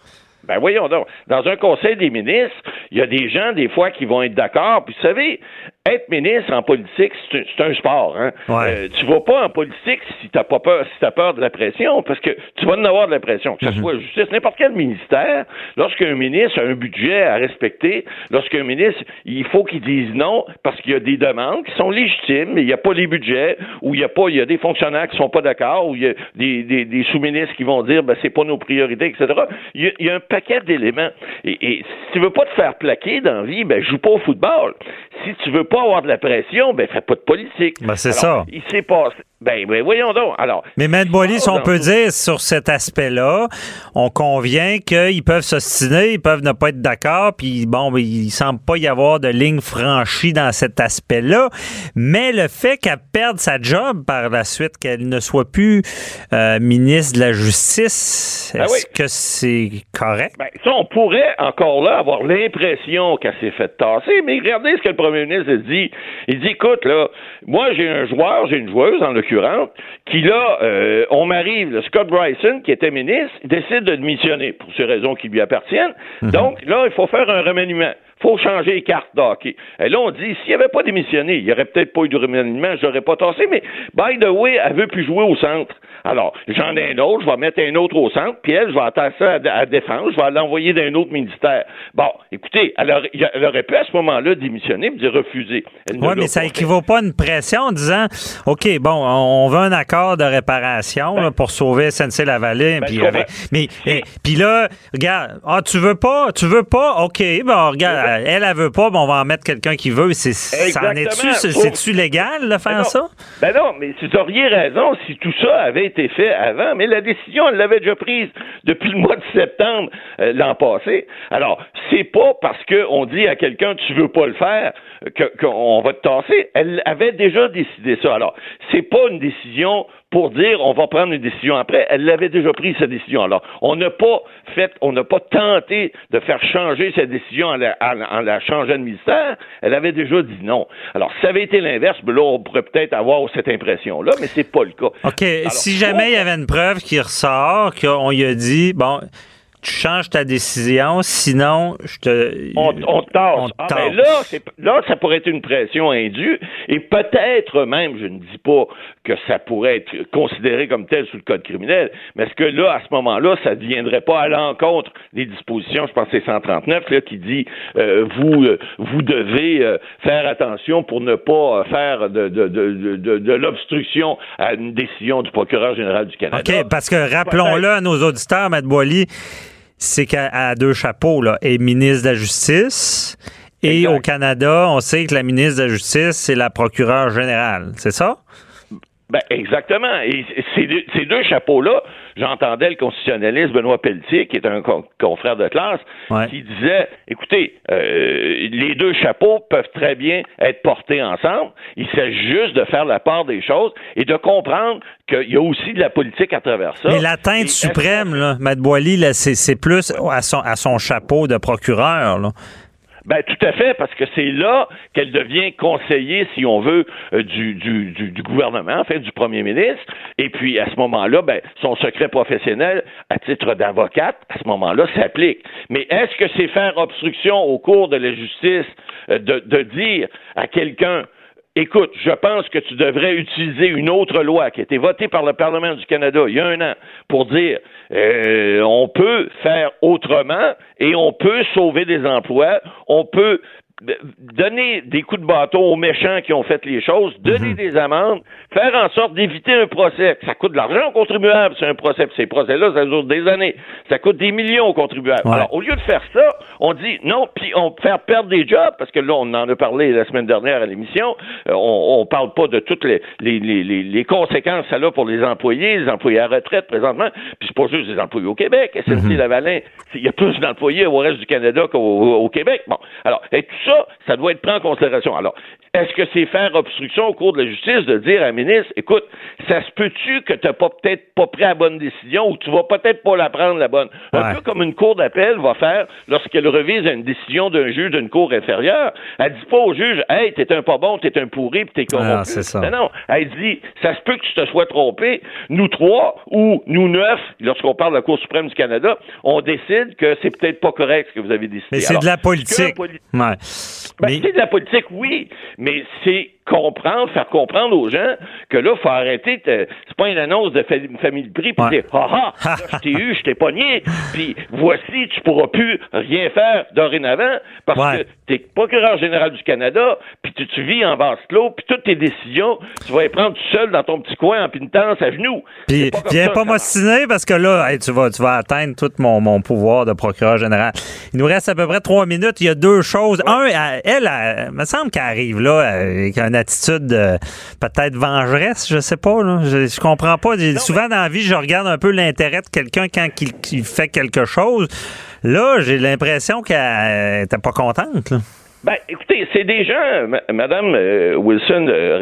Ben voyons donc. Dans un conseil des ministres, il y a des gens, des fois, qui vont être d'accord. Puis vous savez, être ministre en politique, c'est un, sport. Hein? Ouais. Euh, tu vas pas en politique si t'as pas peur, si t'as peur de la pression, parce que tu vas en avoir de la pression. Que ce mhm. soit justice, n'importe quel ministère, lorsqu'un ministre a un budget à respecter, lorsqu'un ministre, il faut qu'il dise non parce qu'il y a des demandes qui sont légitimes, mais il n'y a pas les budgets, ou il y a pas, il y a des fonctionnaires qui sont pas d'accord, ou il y a des, des, des sous-ministres qui vont dire, ben c'est pas nos priorités, etc. Il y a, un paquet d'éléments. Et, et, si tu veux pas te faire plaquer dans la vie, ben joue pas au football. Si tu veux pas avoir de la pression, ben fais pas de politique. Ben, c'est ça. Il s'est passé. Ben, ben, voyons donc. Alors. Mais Boilis, on peut dire sur cet aspect-là, on convient qu'ils peuvent s'ostiner, ils peuvent ne pas être d'accord, puis bon, ben, il semble pas y avoir de ligne franchie dans cet aspect-là. Mais le fait qu'elle perde sa job par la suite, qu'elle ne soit plus euh, ministre de la Justice, ben est-ce que c'est correct? Ben, ça, on pourrait encore là avoir l'impression qu'elle s'est fait tasser, mais regardez ce que le premier ministre a dit. Il dit, écoute, là, moi, j'ai un joueur, j'ai une joueuse, en l'occurrence, qui là, euh, on m'arrive, Scott Bryson, qui était ministre, décide de démissionner pour ces raisons qui lui appartiennent. Mhm. Donc là, il faut faire un remaniement faut changer les cartes d'hockey. Et là, on dit, s'il avait pas démissionné, il n'y aurait peut-être pas eu de remaniement, je n'aurais pas tassé, mais by the way, elle veut plus jouer au centre. Alors, j'en ai un autre, je vais mettre un autre au centre, puis elle, je vais attacher ça à, défense, je vais l'envoyer d'un autre ministère. Bon, écoutez, elle aurait, pu à ce moment-là démissionner, mais refuser. Oui, mais ça équivaut pas à une pression en disant, OK, bon, on veut un accord de réparation ben. pour sauver SNC-Lavalin. Ben, puis, mais, eh, puis là, regarde, ah, tu veux pas, tu veux pas, OK, bon, regarde, elle, elle veut pas, mais on va en mettre quelqu'un qui veut. C'est, ça en est-tu, c'est-tu légal de faire ben ça? Ben non, mais tu auriez raison si tout ça avait été fait avant, mais la décision, elle l'avait déjà prise depuis le mois de septembre euh, l'an passé. Alors, c'est pas parce qu'on dit à quelqu'un tu veux pas le faire qu'on va te tasser. Elle avait déjà décidé ça. Alors, c'est pas une décision pour dire on va prendre une décision après. Elle l'avait déjà pris sa décision. Alors, on n'a pas fait, on n'a pas tenté de faire changer sa décision en la, changeant de ministère. Elle avait déjà dit non. Alors, si ça avait été l'inverse, là, on pourrait peut-être avoir cette impression-là, mais c'est pas le cas. OK. si jamais il y avait une preuve qui ressort, qu'on lui a dit, bon, tu changes ta décision, sinon je te. On, on tasse. Ah, ben là, là, ça pourrait être une pression indue, et peut-être même, je ne dis pas que ça pourrait être considéré comme tel sous le code criminel, mais est-ce que là, à ce moment-là, ça ne deviendrait pas à l'encontre des dispositions, je pense que c'est 139, là, qui dit euh, vous, euh, vous devez euh, faire attention pour ne pas faire de, de, de, de, l'obstruction à une décision du procureur général du Canada? OK, parce que rappelons-le à nos auditeurs, Matt Boily, c'est qu'à deux chapeaux, là, est ministre de la Justice. Et au Canada, on sait que la ministre de la Justice, c'est la procureure générale. C'est ça? Ben, exactement. Et ces deux, chapeaux-là, j'entendais le constitutionnaliste Benoît Pelletier, qui est un confrère de classe, qui disait, écoutez, euh, les deux chapeaux peuvent très bien être portés ensemble. Il s'agit juste de faire la part des choses et de comprendre qu'il y a aussi de la politique à travers ça. Mais l'atteinte suprême, là, Matt Boily, c'est plus à son, à son chapeau de procureur. Là. Ben tout à fait, parce que c'est là qu'elle devient conseiller, si on veut, euh, du, gouvernement, en fait, du premier ministre. Et puis à ce moment-là, ben, son secret professionnel, à titre d'avocate, à ce moment-là, s'applique. Mais est-ce que c'est faire obstruction au cours de la justice euh, de dire à quelqu'un Écoute, je pense que tu devrais utiliser une autre loi qui a été votée par le Parlement du Canada il y a un an pour dire euh, on peut faire autrement et on peut sauver des emplois, on peut donner des coups de bâton aux méchants qui ont fait les choses, donner Mhm. des amendes, faire en sorte d'éviter un procès. Ça coûte de l'argent aux contribuables, c'est un procès. Puis ces procès-là, ça dure des années. Ça coûte des millions aux contribuables. Ouais. Alors, au lieu de faire ça, on dit non, puis on faire perdre des jobs, parce que là, on en a parlé la semaine dernière à l'émission. Euh, on, on parle pas de toutes les, les, les, conséquences ça a pour les employés, les employés à retraite présentement. Puis c'est pas juste les employés au Québec. SNC Lavalin, c'est- il y a plus d'employés au reste du Canada qu'au au Québec. Bon, alors, et tout ça, ça doit être pris en considération. Alors, est-ce que c'est faire obstruction au cours de la justice de dire à un ministre, écoute, ça se peut-tu que tu n'as pas peut-être pas pris la bonne décision ou tu vas peut-être pas la prendre la bonne? Un peu comme une cour d'appel va faire lorsqu'elle revise une décision d'un juge d'une cour inférieure. Elle dit pas au juge, hey, t'es un pas bon, t'es un pourri, puis t'es corrompu. Ah, c'est ça. Non, non. Elle dit, ça se peut que tu te sois trompé. Nous trois ou nous neuf, lorsqu'on parle de la Cour suprême du Canada, on décide que c'est peut-être pas correct ce que vous avez décidé. Mais c'est de la politique. Ouais. Ben, Mais- c'est de la politique, oui, mais c'est comprendre, faire comprendre aux gens que là, faut arrêter. C'est pas une annonce de fa- famille de prix, puis Ouais. ah ah, (laughs) je t'ai eu, je t'ai pogné, puis voici, tu pourras plus rien faire dorénavant parce Ouais. que t'es procureur général du Canada, puis tu, tu vis en clos, puis toutes tes décisions, tu vas les prendre tout seul dans ton petit coin en pinetance à genoux. Puis pas viens pas marche. m'ostiner parce que là, hey, tu, vas, tu vas atteindre tout mon, mon pouvoir de procureur général. Il nous reste à peu près trois minutes. Il y a deux choses. Un, elle, elle, elle, me semble qu'elle arrive là avec une attitude de, peut-être vengeresse, je sais pas. Là. Je, je comprends pas. Souvent dans la vie, je regarde un peu l'intérêt de quelqu'un quand il, il fait quelque chose. Là, j'ai l'impression qu'elle était pas contente. là. Ben, écoutez, c'est des gens, ma- Madame euh, Wilson euh,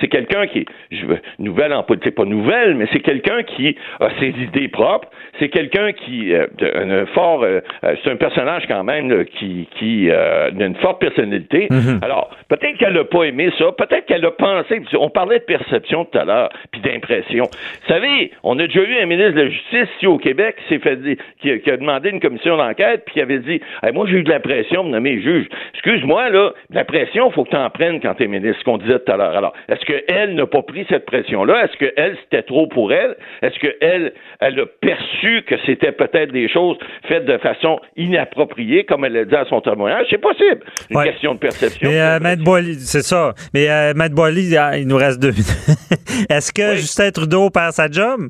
c'est quelqu'un qui, je veux, nouvelle en politique, pas nouvelle, mais c'est quelqu'un qui a ses idées propres. C'est quelqu'un qui, euh, un fort, euh, euh, c'est un personnage quand même là, qui, qui euh, a une forte personnalité. Alors, peut-être qu'elle n'a pas aimé ça, peut-être qu'elle a pensé. On parlait de perception tout à l'heure, puis d'impression. Vous savez, on a déjà eu un ministre de la Justice ici au Québec qui s'est fait dire- qui, a- qui a demandé une commission d'enquête, puis qui avait dit, Hey, moi j'ai eu de la pression pour nommer juge. Excuse-moi là, la pression, faut que tu en prennes quand tu es ministre, ce qu'on disait tout à l'heure. Alors, est-ce qu'elle n'a pas pris cette pression-là? Est-ce qu'elle c'était trop pour elle? Est-ce qu'elle, elle a perçu que c'était peut-être des choses faites de façon inappropriée, comme elle l'a dit à son témoignage? C'est possible. Une Ouais. question de perception. Mais euh, Boily, c'est ça. Mais euh, Boily, ah, il nous reste deux minutes. (laughs) Est-ce que Oui. Justin Trudeau perd sa job?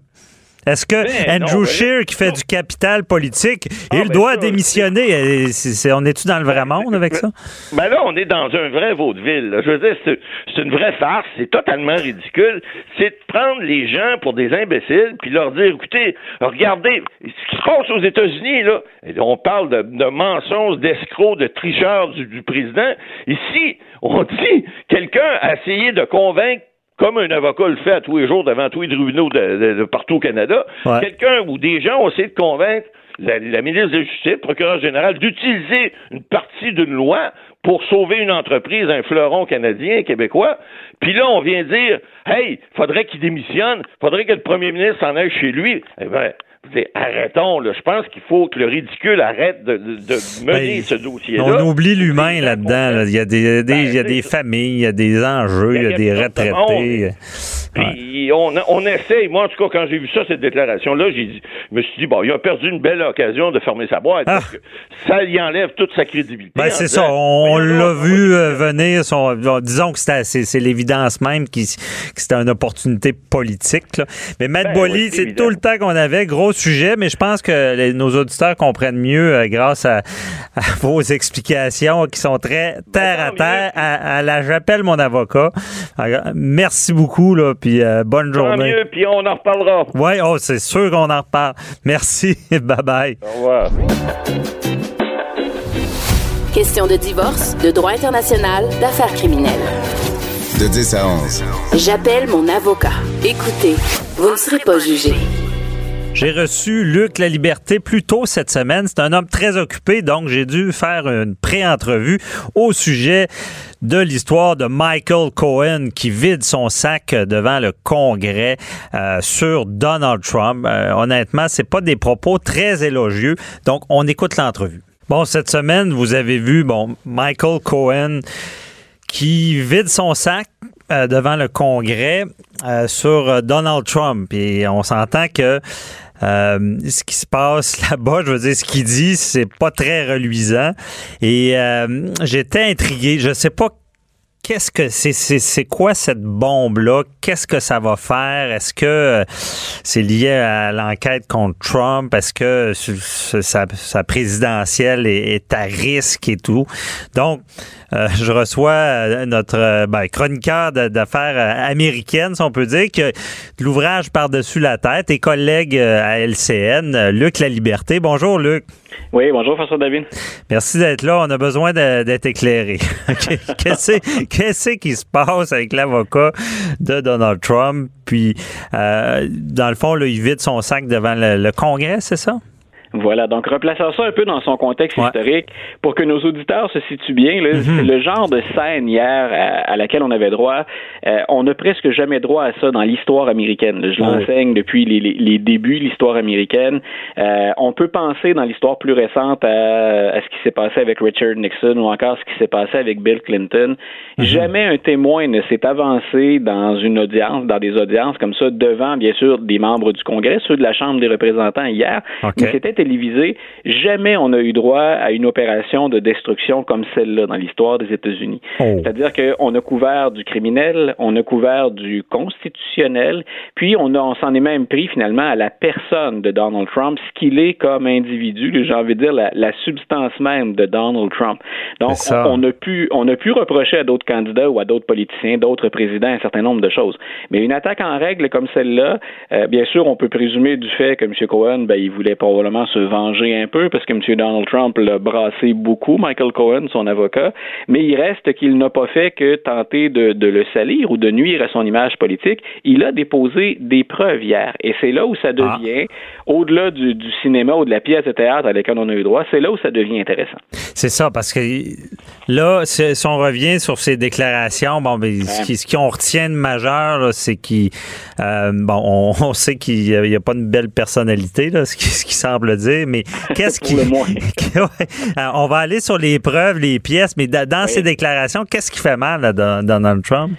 Est-ce que Ben, Andrew non, ben, Scheer, qui fait non. du capital politique, Ah, il ben, doit ça, démissionner? On est-tu dans le vrai monde avec ça? Ben là, on est dans un vrai vaudeville. là. Je veux dire, c'est une vraie farce, c'est totalement ridicule. C'est de prendre les gens pour des imbéciles, puis leur dire, écoutez, regardez, ce qui se passe aux États-Unis, là, on parle de, de mensonges, d'escrocs, de tricheurs du, du président. Ici, on (laughs) dit, quelqu'un a essayé de convaincre comme un avocat le fait à tous les jours devant tous les tribunaux de, de- de partout au Canada, Ouais. quelqu'un ou des gens ont essayé de convaincre la, la ministre de la Justice, le procureur général, d'utiliser une partie d'une loi pour sauver une entreprise, un fleuron canadien, québécois. Puis là, on vient dire, hey, faudrait qu'il démissionne, faudrait que le premier ministre s'en aille chez lui. Eh ben, arrêtons, là. Je pense qu'il faut que le ridicule arrête de, de- de mener Ben, ce dossier-là. On oublie l'humain là-dedans. là. Il y a des, des- il y a Ben, des familles, il y a des enjeux, il y a des retraités. on, on essaye, moi en tout cas, quand j'ai vu ça, cette déclaration-là, je me suis dit, bon, il a perdu une belle occasion de fermer sa boîte. Ah. Parce que ça y enlève toute sa crédibilité. Ben, en c'est ça. On, l'a vu euh, venir. son- disons que c'était- c'est l'évidence même que c'était une opportunité politique. là. Mais Matt Ben Boily, oui, c'est tout le temps qu'on avait. Gros sujet, mais je pense que les- nos auditeurs comprennent mieux euh, grâce à, à (laughs) vos explications qui sont très terre à tant terre. À, à la j'appelle mon avocat. Alors, Merci beaucoup, là, puis euh, bonne Tant journée. mieux, puis on en reparlera. Oui, oh, c'est sûr qu'on en reparle. Merci. (laughs) bye bye. Au revoir. Question de divorce, de droit international, d'affaires criminelles. De 10 à 11. J'appelle mon avocat. Écoutez, vous ne serez pas jugé. J'ai reçu Luc La Liberté plus tôt cette semaine. C'est un homme très occupé, donc j'ai dû faire une pré-entrevue au sujet de l'histoire de Michael Cohen qui vide son sac devant le Congrès euh, sur Donald Trump. Euh, honnêtement, c'est pas des propos très élogieux. Donc, on écoute l'entrevue. Bon, cette semaine, vous avez vu, bon, Michael Cohen qui vide son sac euh, devant le Congrès euh, sur euh, Donald Trump. Et on s'entend que euh, ce qui se passe (laughs) là-bas, je veux dire, ce qu'il dit, c'est pas très reluisant. Et euh, j'étais intrigué. Je sais pas qu'est-ce que c'est, c'est, quoi cette bombe-là? Qu'est-ce que ça va faire? Est-ce que euh, c'est lié à l'enquête contre Trump? Est-ce que sa, présidentielle est, à risque et tout? Donc, euh, je reçois euh, notre ben, chroniqueur d'affaires américaines, si on peut dire, que l'ouvrage par-dessus la tête et collègue à LCN, Luc La Liberté. Bonjour, Luc. Oui, bonjour François David. Merci d'être là. On a besoin d'être éclairé. (laughs) Qu'est-ce qui se passe avec l'avocat de Donald Trump? Puis, euh, dans le fond, là, il vide son sac devant le Congrès, c'est ça? Voilà, donc replaçons ça un peu dans son contexte historique pour que nos auditeurs se situent bien. Mhm. Le genre de scène hier à, laquelle on avait droit, euh, on n'a presque jamais droit à ça dans l'histoire américaine. Je l'enseigne depuis les, les, débuts de l'histoire américaine. Euh, on peut penser dans l'histoire plus récente à, ce qui s'est passé avec Richard Nixon ou encore ce qui s'est passé avec Bill Clinton. Mhm. Jamais un témoin ne s'est avancé dans une audience, dans des audiences comme ça, devant bien sûr des membres du Congrès, ceux de la Chambre des représentants hier, mais c'était télévisé, jamais on a eu droit à une opération de destruction comme celle-là dans l'histoire des États-Unis. Oh. C'est-à-dire qu'on a couvert du criminel, on a couvert du constitutionnel, puis on, on s'en est même pris finalement à la personne de Donald Trump, ce qu'il est comme individu, j'ai envie de dire la, substance même de Donald Trump. Donc, on, a pu, on a pu reprocher à d'autres candidats ou à d'autres politiciens, d'autres présidents un certain nombre de choses. Mais une attaque en règle comme celle-là, euh, bien sûr, on peut présumer du fait que M. Cohen, ben, il voulait probablement se venger un peu parce que M. Donald Trump l'a brassé beaucoup, Michael Cohen, son avocat, mais il reste qu'il n'a pas fait que tenter de, le salir ou de nuire à son image politique. Il a déposé des preuves hier. Et c'est là où ça ah. Au-delà du, cinéma ou de la pièce de théâtre à laquelle on a eu droit, c'est là où ça devient intéressant. C'est ça, parce que là, si on revient sur ces déclarations, bon, ben, ce qu'on retient de majeur, c'est qu'il, euh, bon, on, (laughs) sait qu'il n'y a, pas une belle personnalité, là, ce qui, ce qui semble dire mais (laughs) qu'est-ce qui. (laughs) on va aller sur les preuves, les pièces, mais dans ses déclarations, qu'est-ce qui fait mal à Donald Trump?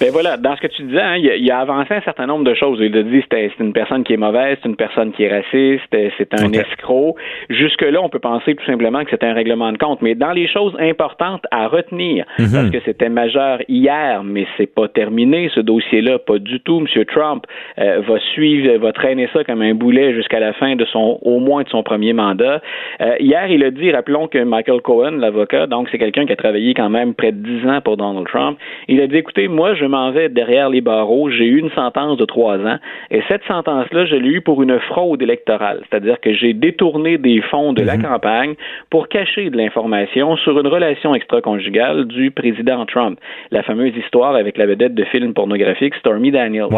Ben voilà, dans ce que tu disais, hein, il, a, avancé un certain nombre de choses. Il a dit que c'est une personne qui est mauvaise, c'est une personne qui est raciste, c'est un escroc. Jusque-là, on peut penser tout simplement que c'est un règlement de compte. Mais dans les choses importantes à retenir, mhm. parce que c'était majeur hier, mais c'est pas terminé, ce dossier-là, pas du tout. M. Trump euh, va suivre, va traîner ça comme un boulet jusqu'à la fin de son, au moins de son premier mandat. Euh, hier, il a dit, rappelons que Michael Cohen, l'avocat, donc c'est quelqu'un qui a travaillé quand même près de dix ans pour Donald Trump, il a dit, écoutez, moi, je m'en vais derrière les barreaux, j'ai eu une sentence de trois ans, et cette sentence-là, je l'ai eue pour une fraude électorale, c'est-à-dire que j'ai détourné des fonds de la mhm. campagne pour cacher de l'information sur une relation extra-conjugale du président Trump, la fameuse histoire avec la vedette de film pornographique Stormy Daniels.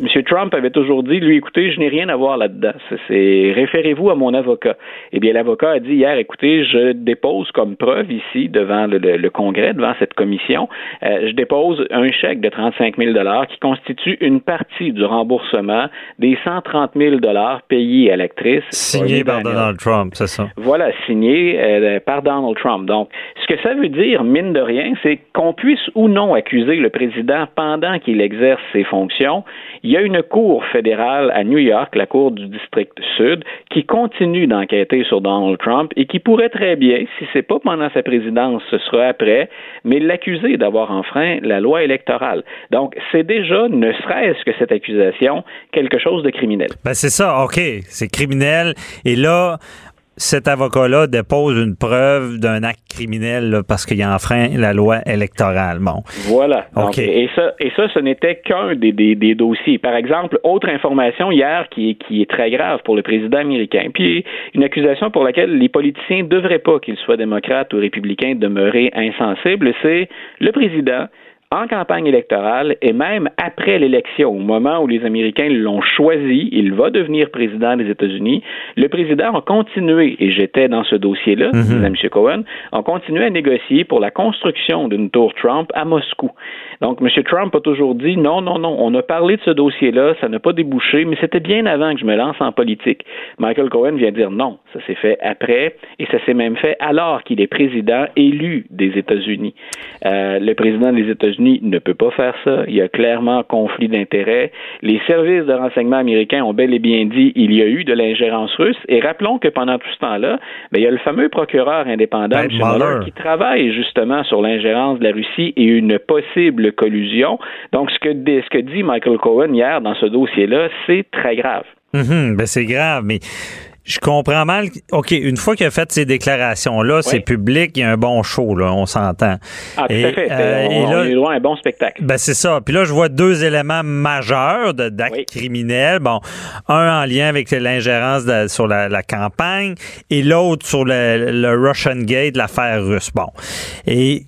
Monsieur, Trump avait toujours dit, lui, écoutez, je n'ai rien à voir là-dedans. C'est référez-vous à mon avocat. Eh bien, l'avocat a dit hier, écoutez, je dépose comme preuve ici devant le, Congrès, devant cette commission, euh, je dépose un chèque de 35 000 qui constitue une partie du remboursement des 130 000 payés à l'actrice. Signé par Donald Trump, c'est ça. Voilà, signé euh, par Donald Trump. Donc, ce que ça veut dire, mine de rien, c'est qu'on puisse ou non accuser le président pendant qu'il exerce ses fonctions. Il y a une cour fédérale à New York, la cour du district sud, qui continue d'enquêter sur Donald Trump et qui pourrait très bien, si c'est pas pendant sa présidence, ce sera après, mais l'accuser d'avoir enfreint la loi électorale. Donc, c'est déjà, ne serait-ce que cette accusation, quelque chose de criminel. Ben c'est ça, OK, c'est criminel. Et là, cet avocat-là dépose une preuve d'un acte criminel parce qu'il a enfreint la loi électorale. Bon. Voilà. et, ça, et ça, ce n'était qu'un des, des, dossiers. Par exemple, autre information hier qui est, qui est très grave pour le président américain, puis une accusation pour laquelle les politiciens ne devraient pas, qu'ils soient démocrates ou républicains, demeurer insensibles, c'est le président en campagne électorale et même après l'élection, au moment où les Américains l'ont choisi, il va devenir président des États-Unis, le président a continué, et j'étais dans ce dossier-là, mm M. Cohen, a continué à négocier pour la construction d'une tour Trump à Moscou. Donc, M. Trump a toujours dit non, non, non, on a parlé de ce dossier-là, ça n'a pas débouché, mais c'était bien avant que je me lance en politique. Michael Cohen vient dire non, ça s'est fait après, et ça s'est même fait alors qu'il est président élu des États-Unis. Euh, le président des États-Unis ne peut pas faire ça. Il y a clairement conflit d'intérêts. Les services de renseignement américains ont bel et bien dit il y a eu de l'ingérence russe. Et rappelons que pendant tout ce temps-là, ben, il y a le fameux procureur indépendant, Ben, Mueller. qui travaille justement sur l'ingérence de la Russie et une possible collusion. Donc, ce que, ce que dit Michael Cohen hier dans ce dossier-là, c'est très grave. Mhm, ben c'est grave, mais je comprends mal. OK, une fois qu'il a fait ces déclarations-là, c'est public, il y a un bon show, là, on s'entend. Ah, tout Et, à fait. euh, on, et là- on est loin un bon spectacle. Ben c'est ça. Puis là, je vois deux éléments majeurs de- d'actes Oui. criminels. Bon, un en lien avec l'ingérence de- sur la, la campagne et l'autre sur le, le Russian Gate, l'affaire russe. Bon. Et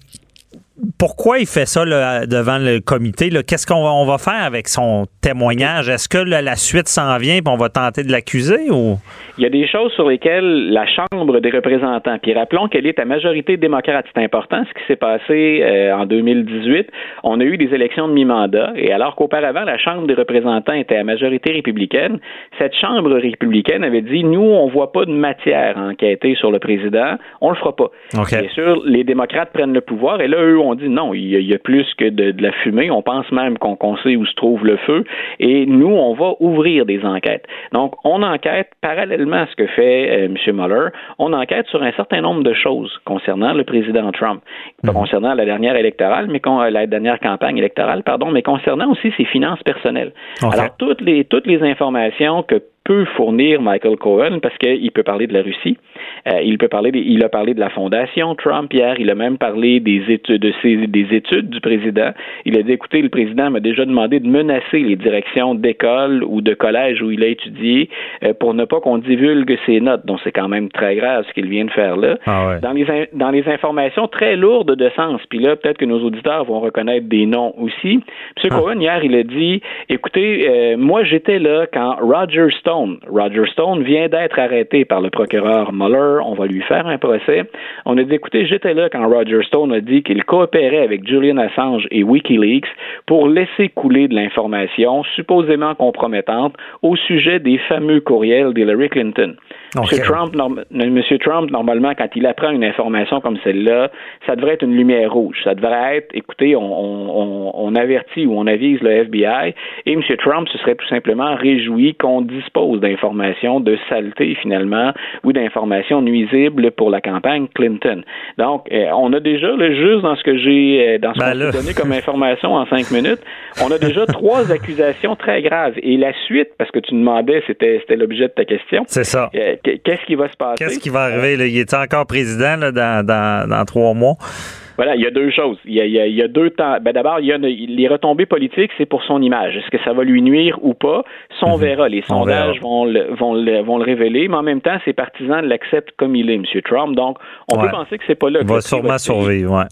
pourquoi il fait ça là, devant le comité? Qu'est-ce qu'on va, on va faire avec son témoignage? Est-ce que là, la suite s'en vient et on va tenter de l'accuser ou? Il y a des choses sur lesquelles la Chambre des représentants, puis rappelons qu'elle est à majorité démocrate, c'est important ce qui s'est passé euh, en 2018. On a eu des élections de mi-mandat, et alors qu'auparavant, la Chambre des représentants était à majorité républicaine, cette Chambre républicaine avait dit, nous, on voit pas de matière à enquêter sur le président, on le fera pas. Bien sûr, les démocrates prennent le pouvoir, et là, eux, on dit non, il y a, il y a plus que de, de la fumée, on pense même qu'on sait où se trouve le feu, et nous, on va ouvrir des enquêtes. Donc, on enquête parallèlement à ce que fait euh, M. Mueller, on enquête sur un certain nombre de choses concernant le président Trump, pas concernant la dernière électorale, mais con- la dernière campagne électorale, pardon, mais concernant aussi ses finances personnelles. Alors, toutes les, toutes les informations que peut fournir Michael Cohen parce qu'il peut parler de la Russie, euh, il peut parler, des- il a parlé de la fondation Trump hier, il a même parlé des études, de ses- des études du président. Il a dit écoutez, le président m'a déjà demandé de menacer les directions d'école ou de collège où il a étudié euh, pour ne pas qu'on divulgue ses notes. Donc c'est quand même très grave ce qu'il vient de faire là. Ah ouais. Dans les in- dans les informations très lourdes de sens. Puis là, peut-être que nos auditeurs vont reconnaître des noms aussi. M. Cohen hier, il a dit écoutez, euh, moi j'étais là quand Roger Stone, Roger Stone vient d'être arrêté par le procureur Mueller. On va lui faire un procès. On a dit écoutez, j'étais là quand Roger Stone a dit qu'il coopérait avec Julian Assange et WikiLeaks pour laisser couler de l'information supposément compromettante au sujet des fameux courriels d'Hillary Clinton. M. Trump, norm- Monsieur Trump, normalement, quand il apprend une information comme celle-là, ça devrait être une lumière rouge. Ça devrait être, écoutez, on, on, on- avertit ou on avise le FBI, et M. Trump se serait tout simplement réjoui qu'on dispose d'informations de saleté, finalement, ou d'informations nuisibles pour la campagne Clinton. Donc, euh, on a déjà, là, juste dans ce que j'ai, euh, dans ce Ben qu'on donné comme (laughs) information en cinq minutes, on a déjà trois (laughs) accusations très graves. Et la suite, parce que tu demandais, c'était, c'était l'objet de ta question. C'est ça. Euh, Qu'est-ce qui va se passer? Qu'est-ce qui va arriver? Il est encore président dans trois mois? Voilà, il y a deux choses. Il y a, il y a- il y a deux temps. Ben d'abord, il y a une- les retombées politiques, c'est pour son image. Est-ce que ça va lui nuire ou pas? Ça, on verra. Les Mhm. Verra. sondages vont le, vont, le, vont le révéler, mais en même temps, ses partisans l'acceptent comme il est, M. Trump. Donc, on Ouais. peut penser que c'est pas là. Il va sûrement survivre, ouais.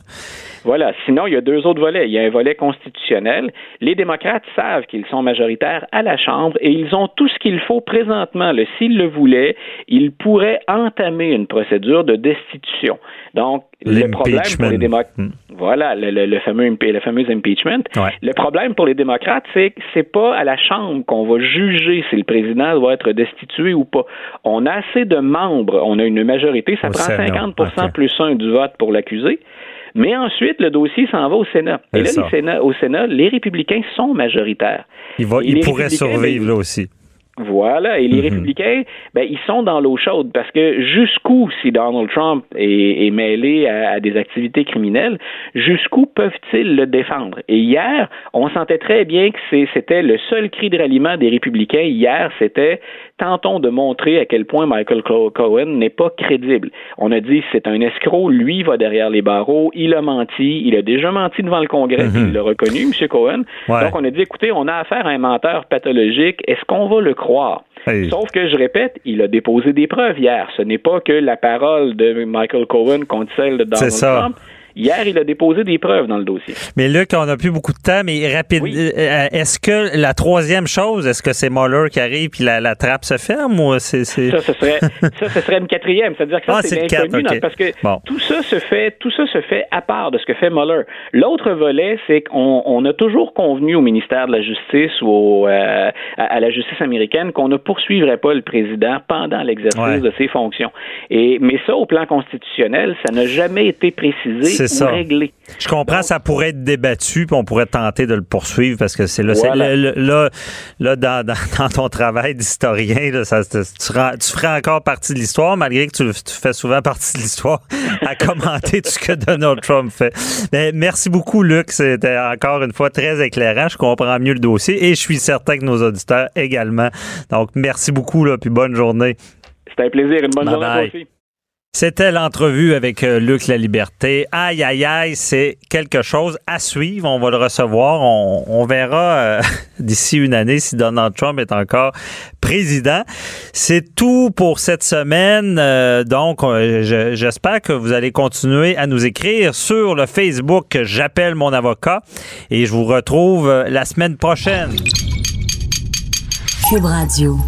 Voilà. Sinon, il y a deux autres volets. Il y a un volet constitutionnel. Les démocrates savent qu'ils sont majoritaires à la Chambre et ils ont tout ce qu'il faut présentement. S'ils le voulaient, ils pourraient entamer une procédure de destitution. Donc, le problème pour les démocrates, Hmm. voilà, le, le- le fameux le fameux impeachment. Ouais. Le problème pour les démocrates, c'est que c'est pas à la Chambre qu'on va juger si le président doit être destitué ou pas. On a assez de membres, on a une majorité, ça Au prend Sénat, 50 ok. plus un du vote pour l'accuser. Mais ensuite, le dossier s'en va au Sénat. Et là, les au Sénat, les républicains sont majoritaires. Il, va, Et il les pourrait républicains, survivre ben, là aussi. Voilà, et les Mhm. républicains, ben, ils sont dans l'eau chaude parce que jusqu'où, si Donald Trump est, est mêlé à, à des activités criminelles, jusqu'où peuvent-ils le défendre? Et hier, on sentait très bien que c'était le seul cri de ralliement des républicains. Hier, c'était tentons de montrer à quel point Michael Co- Cohen n'est pas crédible. On a dit c'est un escroc, lui va derrière les barreaux, il a menti, il a déjà menti devant le Congrès, il l'a reconnu, M. Cohen. Ouais. Donc on a dit écoutez, on a affaire à un menteur pathologique, est-ce qu'on va le croire? Hey. Sauf que, je répète, il a déposé des preuves hier. Ce n'est pas que la parole de Michael Cohen contre celle de Donald. Trump. Hier, il a déposé des preuves dans le dossier. Mais Luc, on n'a plus beaucoup de temps, mais rapide. Oui. euh, Est-ce que la troisième chose, est-ce que c'est Mueller qui arrive puis la, la trappe se ferme ou c'est. Ça, ce serait, (laughs) ça, ce serait une quatrième. C'est-à-dire que ça, Ah, c'est l'inconnu, ok. dans- parce que Bon. tout ça se fait, tout ça se fait à part de ce que fait Mueller. L'autre volet, c'est qu'on on a toujours convenu au ministère de la Justice ou au, euh, à, à la justice américaine qu'on ne poursuivrait pas le président pendant l'exercice Ouais. de ses fonctions. Et mais ça, au plan constitutionnel, ça n'a jamais été précisé C'est ça. Je comprends, ça pourrait être débattu, puis on pourrait tenter de le poursuivre parce que c'est là, là, là, dans, dans, (laughs) ton travail d'historien, tu, tu, ferais encore partie de l'histoire, malgré que tu, fais souvent partie de l'histoire à (laughs) commenter tout ce que Donald Trump fait. Mais merci beaucoup, Luc. C'était encore une fois très éclairant. Je comprends mieux le dossier et je suis certain que nos auditeurs également. Donc, merci beaucoup, là, puis bonne journée. C'était un plaisir. Une bonne journée aussi. C'était l'entrevue avec euh, Luc La Liberté. Aïe, aïe, aïe, c'est quelque chose à suivre. On va le recevoir. On, verra euh, (laughs) d'ici une année si Donald Trump est encore président. C'est tout pour cette semaine. Euh, donc, j'espère que vous allez continuer à nous écrire sur le Facebook J'appelle mon avocat et je vous retrouve la semaine prochaine. Cube Radio.